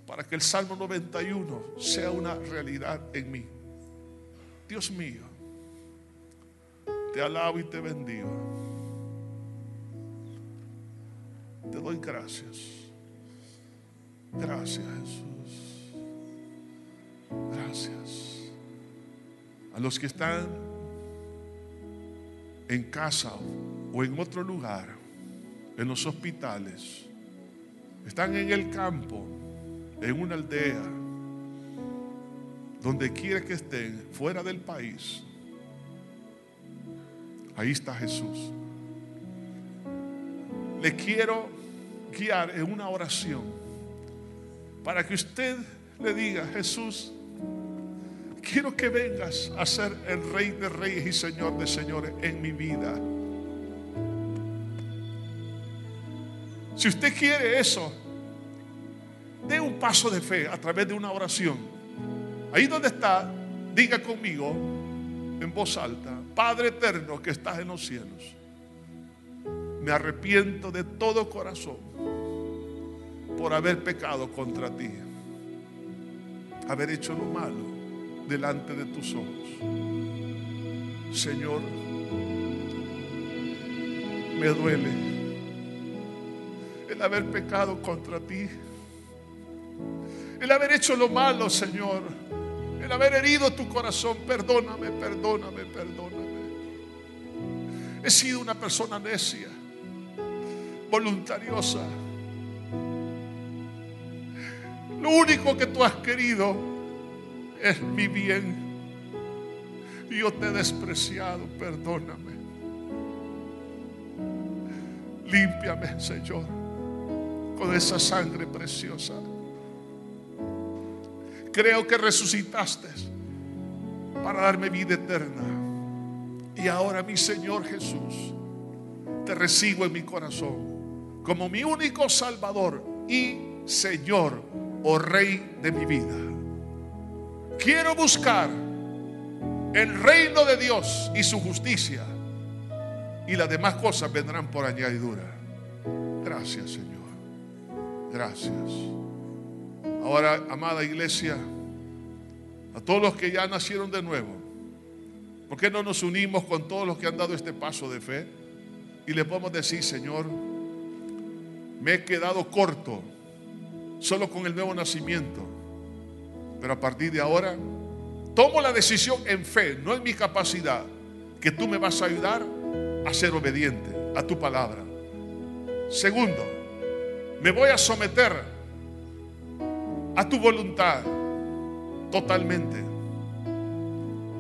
para que el Salmo 91 sea una realidad en mí. Dios mío, te alabo y te bendigo. Te doy gracias. Gracias Jesús. Gracias. A los que están en casa o en otro lugar, en los hospitales, están en el campo, en una aldea, donde quiera que estén, fuera del país, ahí está Jesús. Le quiero guiar en una oración para que usted le diga, Jesús, quiero que vengas a ser el rey de reyes y señor de señores en mi vida. Si usted quiere eso, dé un paso de fe a través de una oración. Ahí donde está, diga conmigo en voz alta, Padre eterno que estás en los cielos, me arrepiento de todo corazón por haber pecado contra ti, haber hecho lo malo delante de tus ojos. Señor, me duele el haber pecado contra ti, el haber hecho lo malo, Señor, el haber herido tu corazón. Perdóname, perdóname, perdóname. He sido una persona necia, voluntariosa. Lo único que tú has querido es mi bien. Y yo te he despreciado, perdóname. Límpiame, Señor, con esa sangre preciosa. Creo que resucitaste para darme vida eterna. Y ahora, mi Señor Jesús, te recibo en mi corazón como mi único Salvador y Señor o Rey de mi vida. Quiero buscar el reino de Dios y su justicia. Y las demás cosas vendrán por añadidura. Gracias, Señor. Gracias. Ahora, amada iglesia, a todos los que ya nacieron de nuevo, ¿por qué no nos unimos con todos los que han dado este paso de fe? Y le podemos decir, Señor, me he quedado corto solo con el nuevo nacimiento. Pero a partir de ahora tomo la decisión en fe, no en mi capacidad, que tú me vas a ayudar a ser obediente a tu palabra. Segundo, me voy a someter a tu voluntad totalmente.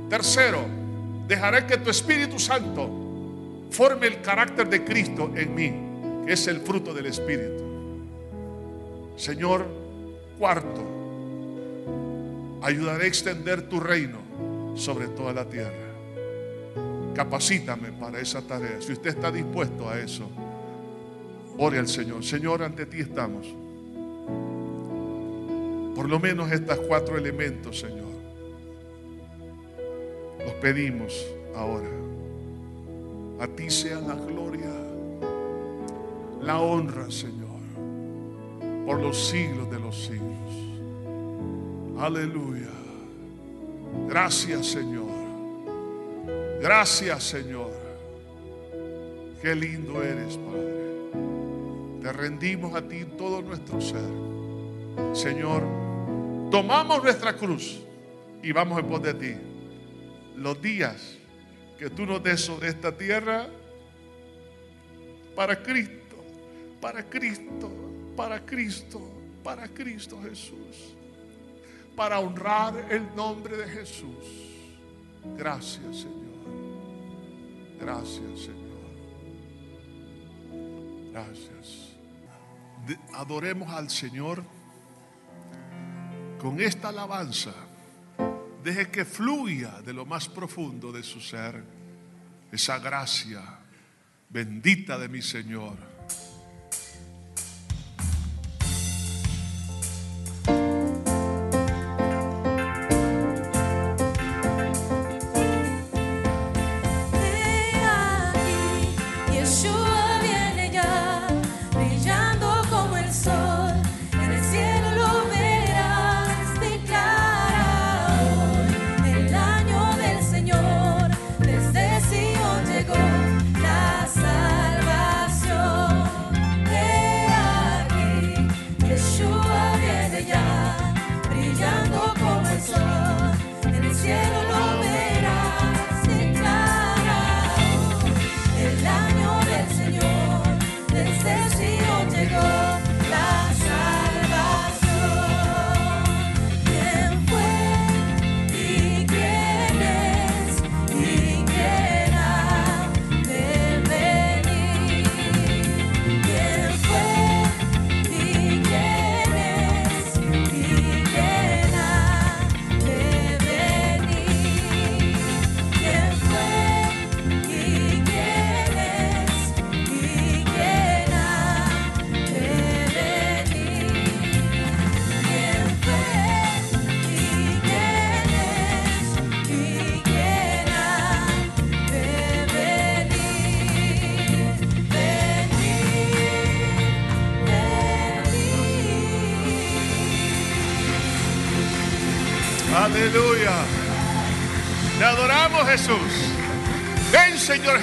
Tercero, dejaré que tu Espíritu Santo forme el carácter de Cristo en mí, que es el fruto del Espíritu. Señor, cuarto, ayudaré a extender tu reino sobre toda la tierra. Capacítame para esa tarea. Si usted está dispuesto a eso, ore al Señor. Señor, ante ti estamos. Por lo menos estos cuatro elementos, Señor. Los pedimos ahora. A ti sea la gloria, la honra, Señor, por los siglos de los siglos. Aleluya. Gracias, Señor. Gracias, Señor. Qué lindo eres, Padre. Te rendimos a ti todo nuestro ser. Señor, tomamos nuestra cruz y vamos en pos de ti. Los días que tú nos des sobre esta tierra para Cristo, para Cristo, para Cristo, para Cristo Jesús, para honrar el nombre de Jesús. Gracias, Señor. Gracias, Señor. Gracias. Adoremos al Señor con esta alabanza. Deje que fluya de lo más profundo de su ser esa gracia bendita de mi Señor.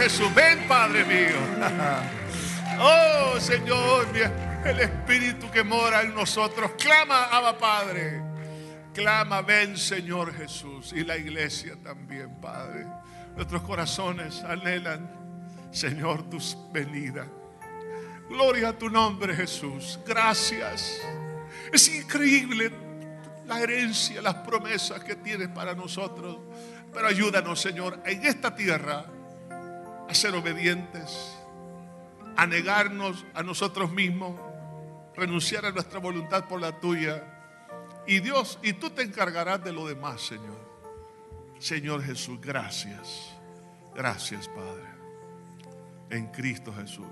Jesús. Ven Padre mío. Oh Señor, el Espíritu que mora en nosotros. Clama, Abba Padre. Clama, ven Señor Jesús. Y la iglesia también, Padre. Nuestros corazones anhelan, Señor, tus venidas. Gloria a tu nombre, Jesús. Gracias. Es increíble la herencia, las promesas que tienes para nosotros. Pero ayúdanos, Señor, en esta tierra a ser obedientes, a negarnos a nosotros mismos, renunciar a nuestra voluntad por la tuya. Y Dios, y tú te encargarás de lo demás, Señor. Señor Jesús, gracias. Gracias, Padre. En Cristo Jesús.